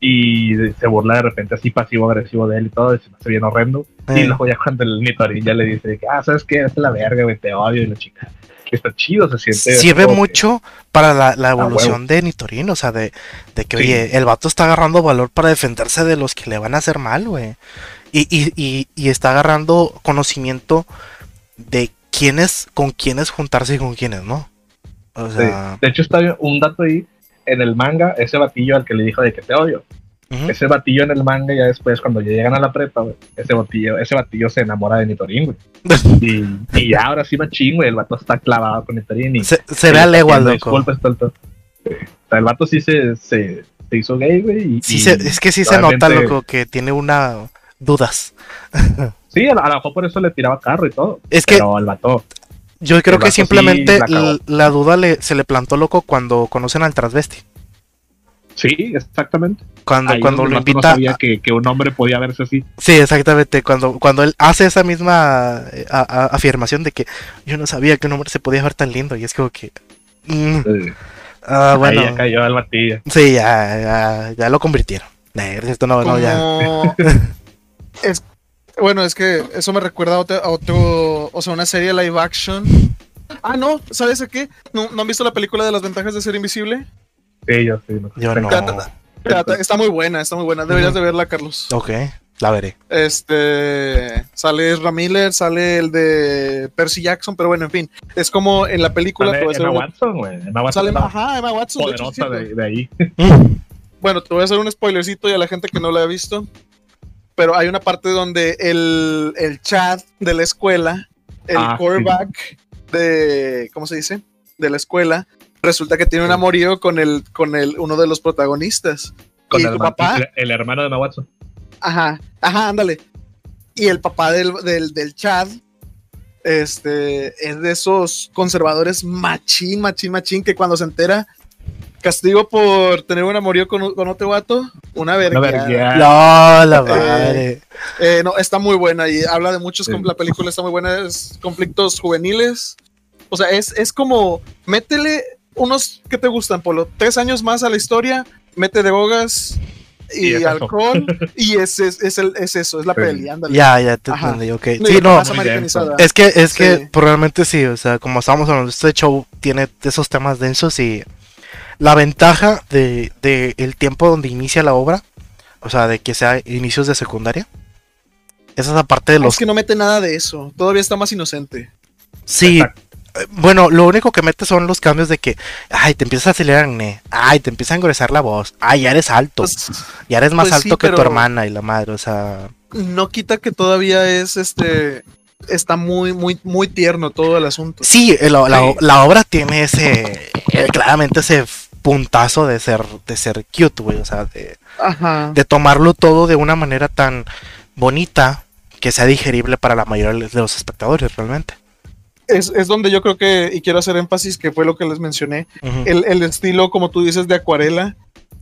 y se burla de repente así pasivo-agresivo de él y todo, y se me hace bien horrendo. Y eh. luego ya cuando el Nitorin ya le dice, que, ah, ¿sabes qué? Es la verga, güey, te odio, y la chica. Está chido, se siente. Sirve mucho para la, la evolución de Nitorin, o sea, de, de que, oye, el vato está agarrando valor para defenderse de los que le van a hacer mal, güey. Y, y, y, y, está agarrando conocimiento de quiénes, con quiénes juntarse y con quiénes, ¿no? O sea... De hecho, está un dato ahí en el manga, ese batillo al que le dijo de que te odio, ese batillo en el manga, ya después, cuando ya llegan a la prepa, ese batillo, ese batillo se enamora de Nitorin, güey. y, y ya ahora sí machín, güey, el vato está clavado con Nitorin. Y, se, se ve a legua, loco. O sea, el vato sí se, se, hizo gay, güey. Sí es que sí se nota, loco, que tiene una dudas. sí, a, lo mejor por eso le tiraba carro y todo. Es que. Pero el vato. Yo creo que simplemente la, duda le, se le plantó loco cuando conocen al transvesti. Sí, exactamente. Cuando, cuando lo invita. No sabía que, un hombre podía verse así. Sí, exactamente. Cuando, cuando él hace esa misma eh, afirmación de que yo no sabía que un hombre se podía ver tan lindo. Y es como que. Mm. Ah, bueno. Ahí ya cayó al batillo. Sí, ya, ya, lo convirtieron. esto no, no, ya. es, bueno, es que eso me recuerda a otro, o sea, una serie live action. Ah, no, ¿sabes qué? ¿No, han visto la película de las ventajas de ser invisible? Sí, yo sí. Yo no. Está muy buena, está muy buena. Deberías de verla, Carlos. Ok, la veré. Este, sale Ramiller, sale el de Percy Jackson, pero bueno, en fin. Es como en la película. Sale Emma Watson, güey. Emma Watson. Sale, ajá, Emma Watson. Poderosa de, de ahí. bueno, te voy a hacer un spoilercito y a la gente que no la ha visto pero hay una parte donde el, el chat de la escuela, el ah, quarterback de, ¿cómo se dice? De la escuela, resulta que tiene un amorío con el, con el, uno de los protagonistas. Con el, papá. El, hermano de Watson. Ajá, ajá, ándale. Y el papá del, del, del chat, este, es de esos conservadores machín, machín, machín, que cuando se entera Castigo por tener un amorío con, con otro vato. Una verga. No, la eh, madre. Eh, no, está muy buena y habla de muchos. La película está muy buena. Es conflictos juveniles. O sea, es, es como. Métele unos que te gustan, Polo. Tres años más a la historia. Mete drogas y, alcohol. y es, es, es, el, es, eso, es la peli. Ya, ya te entendí, ok. sí, no. Es que, es que pues, realmente sí. O sea, como estábamos hablando, este show tiene esos temas densos y la ventaja de, el tiempo donde inicia la obra O sea, de que sea inicios de secundaria. Esa es la parte de los. Es que no mete nada de eso. Todavía está más inocente. Sí. Eh, bueno, lo único que mete son los cambios de que, ay, te empiezas a acelerar, ay, te empieza a engrosar la voz, ay, ya eres alto, pues, ya eres más pues alto que tu hermana y la madre, o sea. No quita que todavía es este, está muy, muy, muy tierno todo el asunto. Sí, la, obra tiene ese, eh, claramente ese puntazo de ser, de ser cute, güey, o sea, de, de tomarlo todo de una manera tan bonita que sea digerible para la mayoría de los espectadores realmente es, donde yo creo que, y quiero hacer énfasis, que fue lo que les mencioné, el, estilo, como tú dices, de acuarela,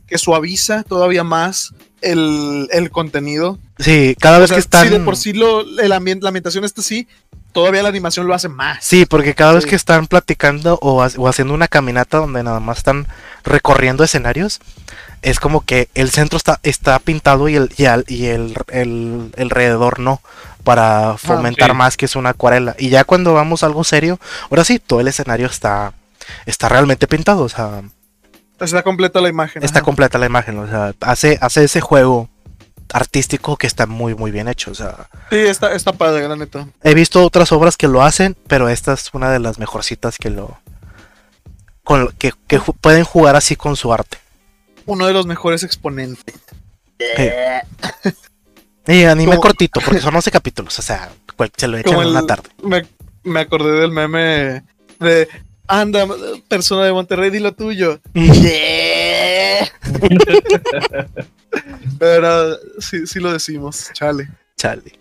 que suaviza todavía más el, contenido. Sí, cada vez que están... Sí, de por sí lo, el ambiente, la ambientación está así, todavía la animación lo hace más. Sí, porque cada vez que están platicando o, haciendo una caminata donde nada más están recorriendo escenarios, es como que el centro está, está pintado y el, y y el, el, alrededor no para ah, fomentar más que es una acuarela. Y ya cuando vamos a algo serio, ahora sí, todo el escenario está, está realmente pintado. O sea, está completa la imagen. Está completa la imagen. O sea, hace, hace ese juego artístico que está muy, muy bien hecho. O sea, sí, está, está padre, la neta. He visto otras obras que lo hacen, pero esta es una de las mejorcitas que lo. Con, que, que pueden jugar así con su arte. Uno de los mejores exponentes. Y anime cortito, porque son 11 capítulos, o sea, se lo echan en una tarde. Me, acordé del meme de anda, persona de Monterrey, di lo tuyo. Pero sí, sí lo decimos, chale. Chale.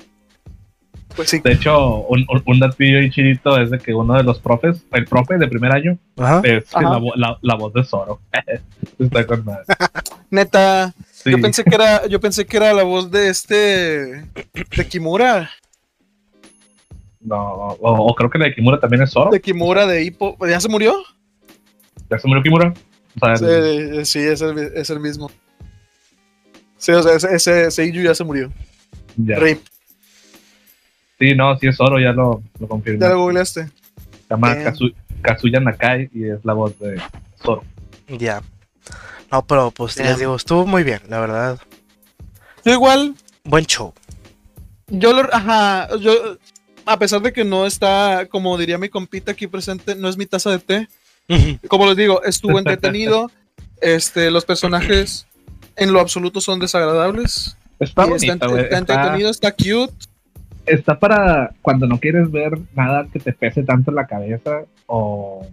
Pues sí. De hecho, un, un, y chidito es de que uno de los profes, el profe de primer año, es La, la, voz de Zoro. Está con madre. Neta. Yo pensé que era, yo pensé que era la voz de este de Kimura. No, o, creo que la de Kimura también es Zoro. De Kimura de Hippo. ¿Ya se murió? ¿Ya se murió Kimura? sí, es, el, mismo. Sí, o sea, ese, ese, ya se murió. Ya. Rip. Sí, no, sí es Zoro, ya lo, lo confirmé. Ya lo googleaste. Se llama Kazuya Nakai y es la voz de Zoro. Ya. No, pero pues les digo, estuvo muy bien, la verdad. Yo igual. Buen show. Yo lo, ajá, yo, a pesar de que no está, como diría mi compita aquí presente, no es mi taza de té. como les digo, estuvo entretenido. este, los personajes en lo absoluto son desagradables. Está, bonito, está, entretenido, está cute. Está para cuando no quieres ver nada que te pese tanto en la cabeza o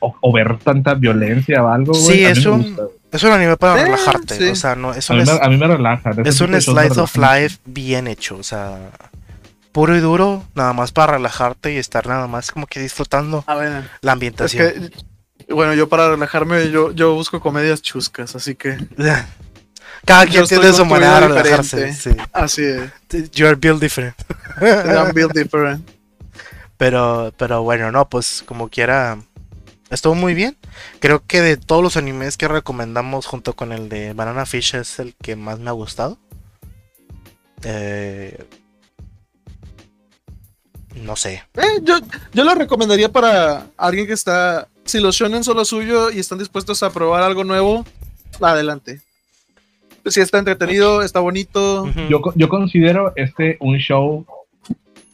o, ver tanta violencia o algo. Sí, es un, es un anime para relajarte. O sea, no, es un, a, mí me, relaja. Es un slice of life bien hecho. O sea, puro y duro, nada más para relajarte y estar nada más como que disfrutando la ambientación. bueno, yo para relajarme, yo, yo busco comedias chuscas, así que. Cada quien tiene su manera de relajarse. Sí. Así es. You're built different. I'm built different. Pero, pero bueno, no, pues como quiera estuvo muy bien. Creo que de todos los animes que recomendamos junto con el de Banana Fish es el que más me ha gustado. Eh, no sé. Eh, yo, yo lo recomendaría para alguien que está. Si los shonen son lo suyo y están dispuestos a probar algo nuevo, adelante. Si está entretenido, está bonito. yo, yo considero este un show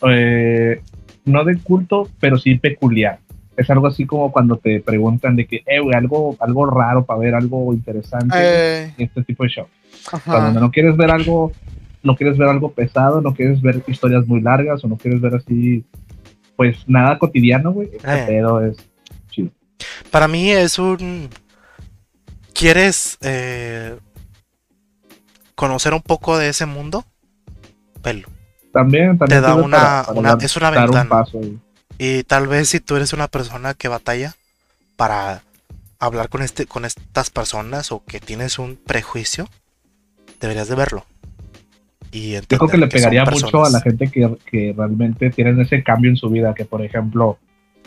eh, no de culto, pero sí peculiar es algo así como cuando te preguntan de que, eh, algo, algo raro para ver algo interesante eh. este tipo de show. Cuando no quieres ver algo, no quieres ver algo pesado, no quieres ver historias muy largas o no quieres ver así, pues nada cotidiano, güey. Eh. es chido. Para mí es un. ¿Quieres eh, conocer un poco de ese mundo? Pelo. También, también. Te da una, es una ventana. paso, y tal vez si tú eres una persona que batalla para hablar con, este, con estas personas o que tienes un prejuicio, deberías de verlo. Y Yo creo que le pegaría mucho a la gente que, que realmente tienen ese cambio en su vida, que por ejemplo,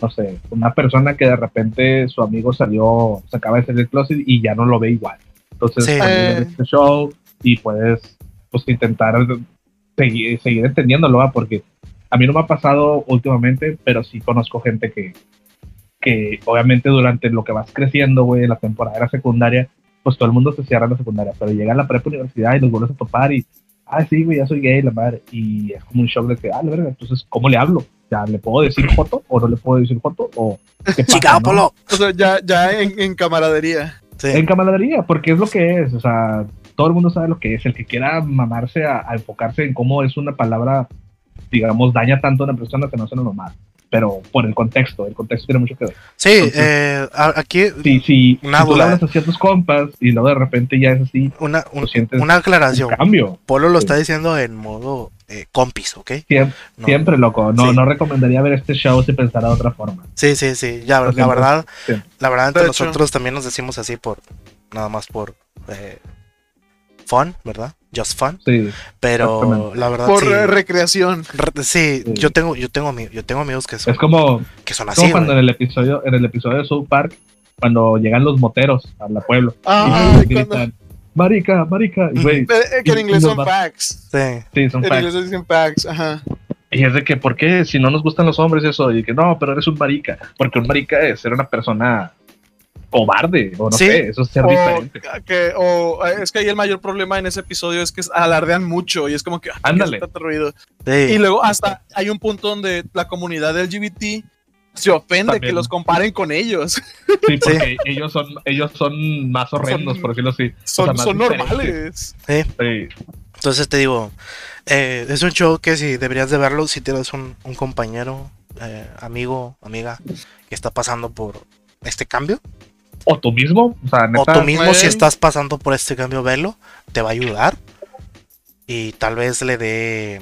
no sé, una persona que de repente su amigo salió, se acaba de salir del closet y ya no lo ve igual. Entonces, eh. este show y puedes pues intentar seguir, seguir entendiéndolo, porque a mí no me ha pasado últimamente, pero sí conozco gente que, que obviamente durante lo que vas creciendo, güey, la temporada secundaria, pues todo el mundo se cierra en la secundaria, pero llega a la prepa universidad y los vuelves a topar y, ah, sí, güey, ya soy gay, la madre, y es como un shock de que, ah, la verdad, entonces, ¿cómo le hablo? Ya, ¿le puedo decir foto o no le puedo decir foto? O, ¿qué pasa, ¿no? O sea, ya, ya en, en camaradería. En camaradería, porque es lo que es, o sea, todo el mundo sabe lo que es. El que quiera mamarse a, enfocarse en cómo es una palabra, digamos, daña tanto a una persona que no se lo normal. Pero por el contexto, el contexto tiene mucho que ver. Sí, eh, aquí. Sí, sí. Una si tú hablas a ciertos compas y luego de repente ya es así. Una, una aclaración. cambio. Polo lo está diciendo en modo eh, compis, ¿ok? Siempre, loco. No, no recomendaría ver este show si pensara de otra forma. Sí, sí, sí. Ya, la verdad, la verdad, entre nosotros también nos decimos así por. Nada más por. Eh, fun, ¿verdad? Just fun. Sí. Pero la verdad por recreación. sí, yo tengo yo tengo yo tengo amigos que son Es como que son así. Como cuando en el episodio en el episodio de South Park cuando llegan los moteros a la pueblo ah, y gritan marica, marica, y güey. Eh, que en inglés son facts. Sí. Sí, son facts. En inglés dicen facts, ajá. Y es de que, ¿por qué? Si no nos gustan los hombres, eso. Y que no, pero eres un marica. Porque un marica es ser una persona cobarde, o no sé, eso es ser diferente. Que, o es que ahí el mayor problema en ese episodio es que alardean mucho y es como que ándale. Y luego hasta hay un punto donde la comunidad LGBT se ofende que los comparen con ellos. Sí, porque ellos son ellos son más horrendos, por decirlo así. Son, son normales. Sí. Entonces te digo, eh, es un show que si deberías de verlo si tienes un, un compañero, eh, amigo, amiga que está pasando por este cambio o tú mismo, o, sea, tú mismo si estás pasando por este cambio, velo, te va a ayudar y tal vez le dé,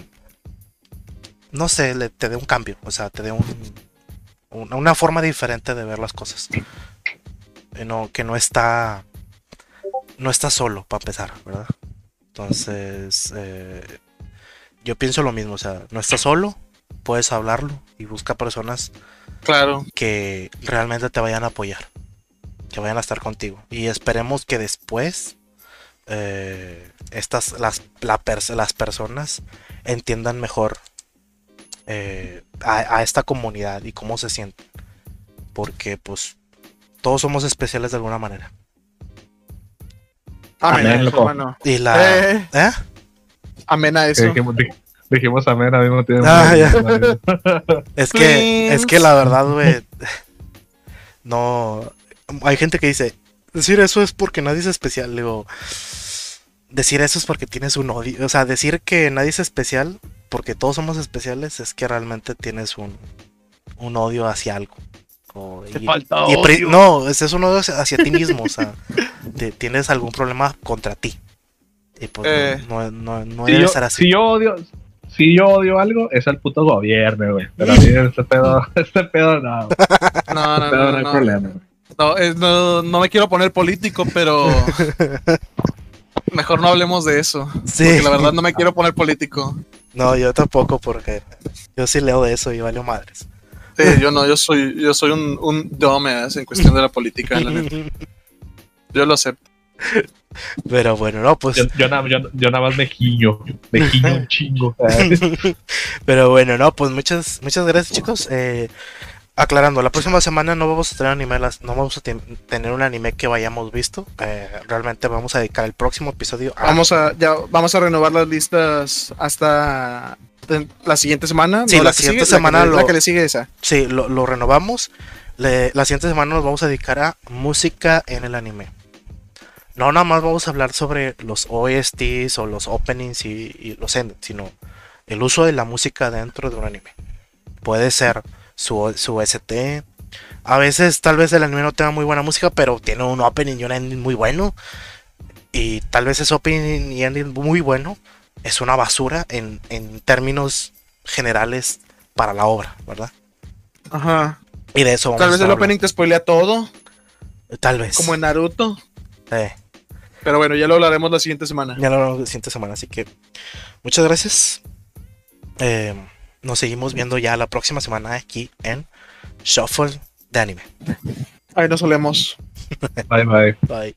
no sé, le, te dé un cambio, o sea, te dé un, una forma diferente de ver las cosas. No, que no está, no está solo para empezar, ¿verdad? Entonces, eh, yo pienso lo mismo, o sea, no estás solo, puedes hablarlo y busca personas claro. que realmente te vayan a apoyar que vayan a estar contigo. Y esperemos que después eh, estas las, las personas entiendan mejor eh, a, esta comunidad y cómo se sienten. Porque pues todos somos especiales de alguna manera. Amén, Y la... Eh. ¿eh? Amén a eso. Dijimos, amén al mismo tiempo. Ah, es que, es que la verdad, güey, no, hay gente que dice, decir eso es porque nadie es especial. Digo, decir eso es porque tienes un odio. O sea, decir que nadie es especial porque todos somos especiales es que realmente tienes un, odio hacia algo. falta No, ese es un odio hacia, ti mismo. o sea, tienes algún problema contra ti. Y pues eh, no, no, no, debe ser así. Si yo odio, si yo odio algo, es el puto gobierno, güey. Pero a mí este pedo, este pedo no. No, no, este no, no, hay problema, no, no, me quiero poner político, pero mejor no hablemos de eso. Sí. Porque la verdad no me quiero poner político. No, yo tampoco, porque yo sí leo de eso y vale madres. Sí, yo no, yo soy, yo soy un, un dumbass en cuestión de la política. Yo lo acepto. Pero bueno, no, pues. Yo, nada, yo, nada más me giño, me giño un chingo. Pero bueno, no, pues muchas, muchas gracias, chicos. Eh, aclarando, la próxima semana no vamos a tener anime, no vamos a tener un anime que vayamos visto. Eh, realmente vamos a dedicar el próximo episodio a... Vamos a, ya, vamos a renovar las listas hasta la siguiente semana. Sí, la, siguiente semana la que, le sigue esa. Sí, lo, renovamos. la siguiente semana nos vamos a dedicar a música en el anime. No nada más vamos a hablar sobre los OSTs o los openings y, y los endings, sino el uso de la música dentro de un anime. Puede ser su, su ST. A veces tal vez el anime no tenga muy buena música, pero tiene un opening y un ending muy bueno. Y tal vez ese opening y ending muy bueno es una basura en, términos generales para la obra, ¿verdad? Ajá. Y de eso vamos Tal vez el opening te spoilea todo. Tal vez. Como en Naruto. Eh. Pero bueno, ya lo hablaremos la siguiente semana. Ya lo hablaremos la siguiente semana, así que muchas gracias. Eh, nos seguimos viendo ya la próxima semana aquí en Shuffle de Anime. Ahí nos solemos. bye bye. Bye.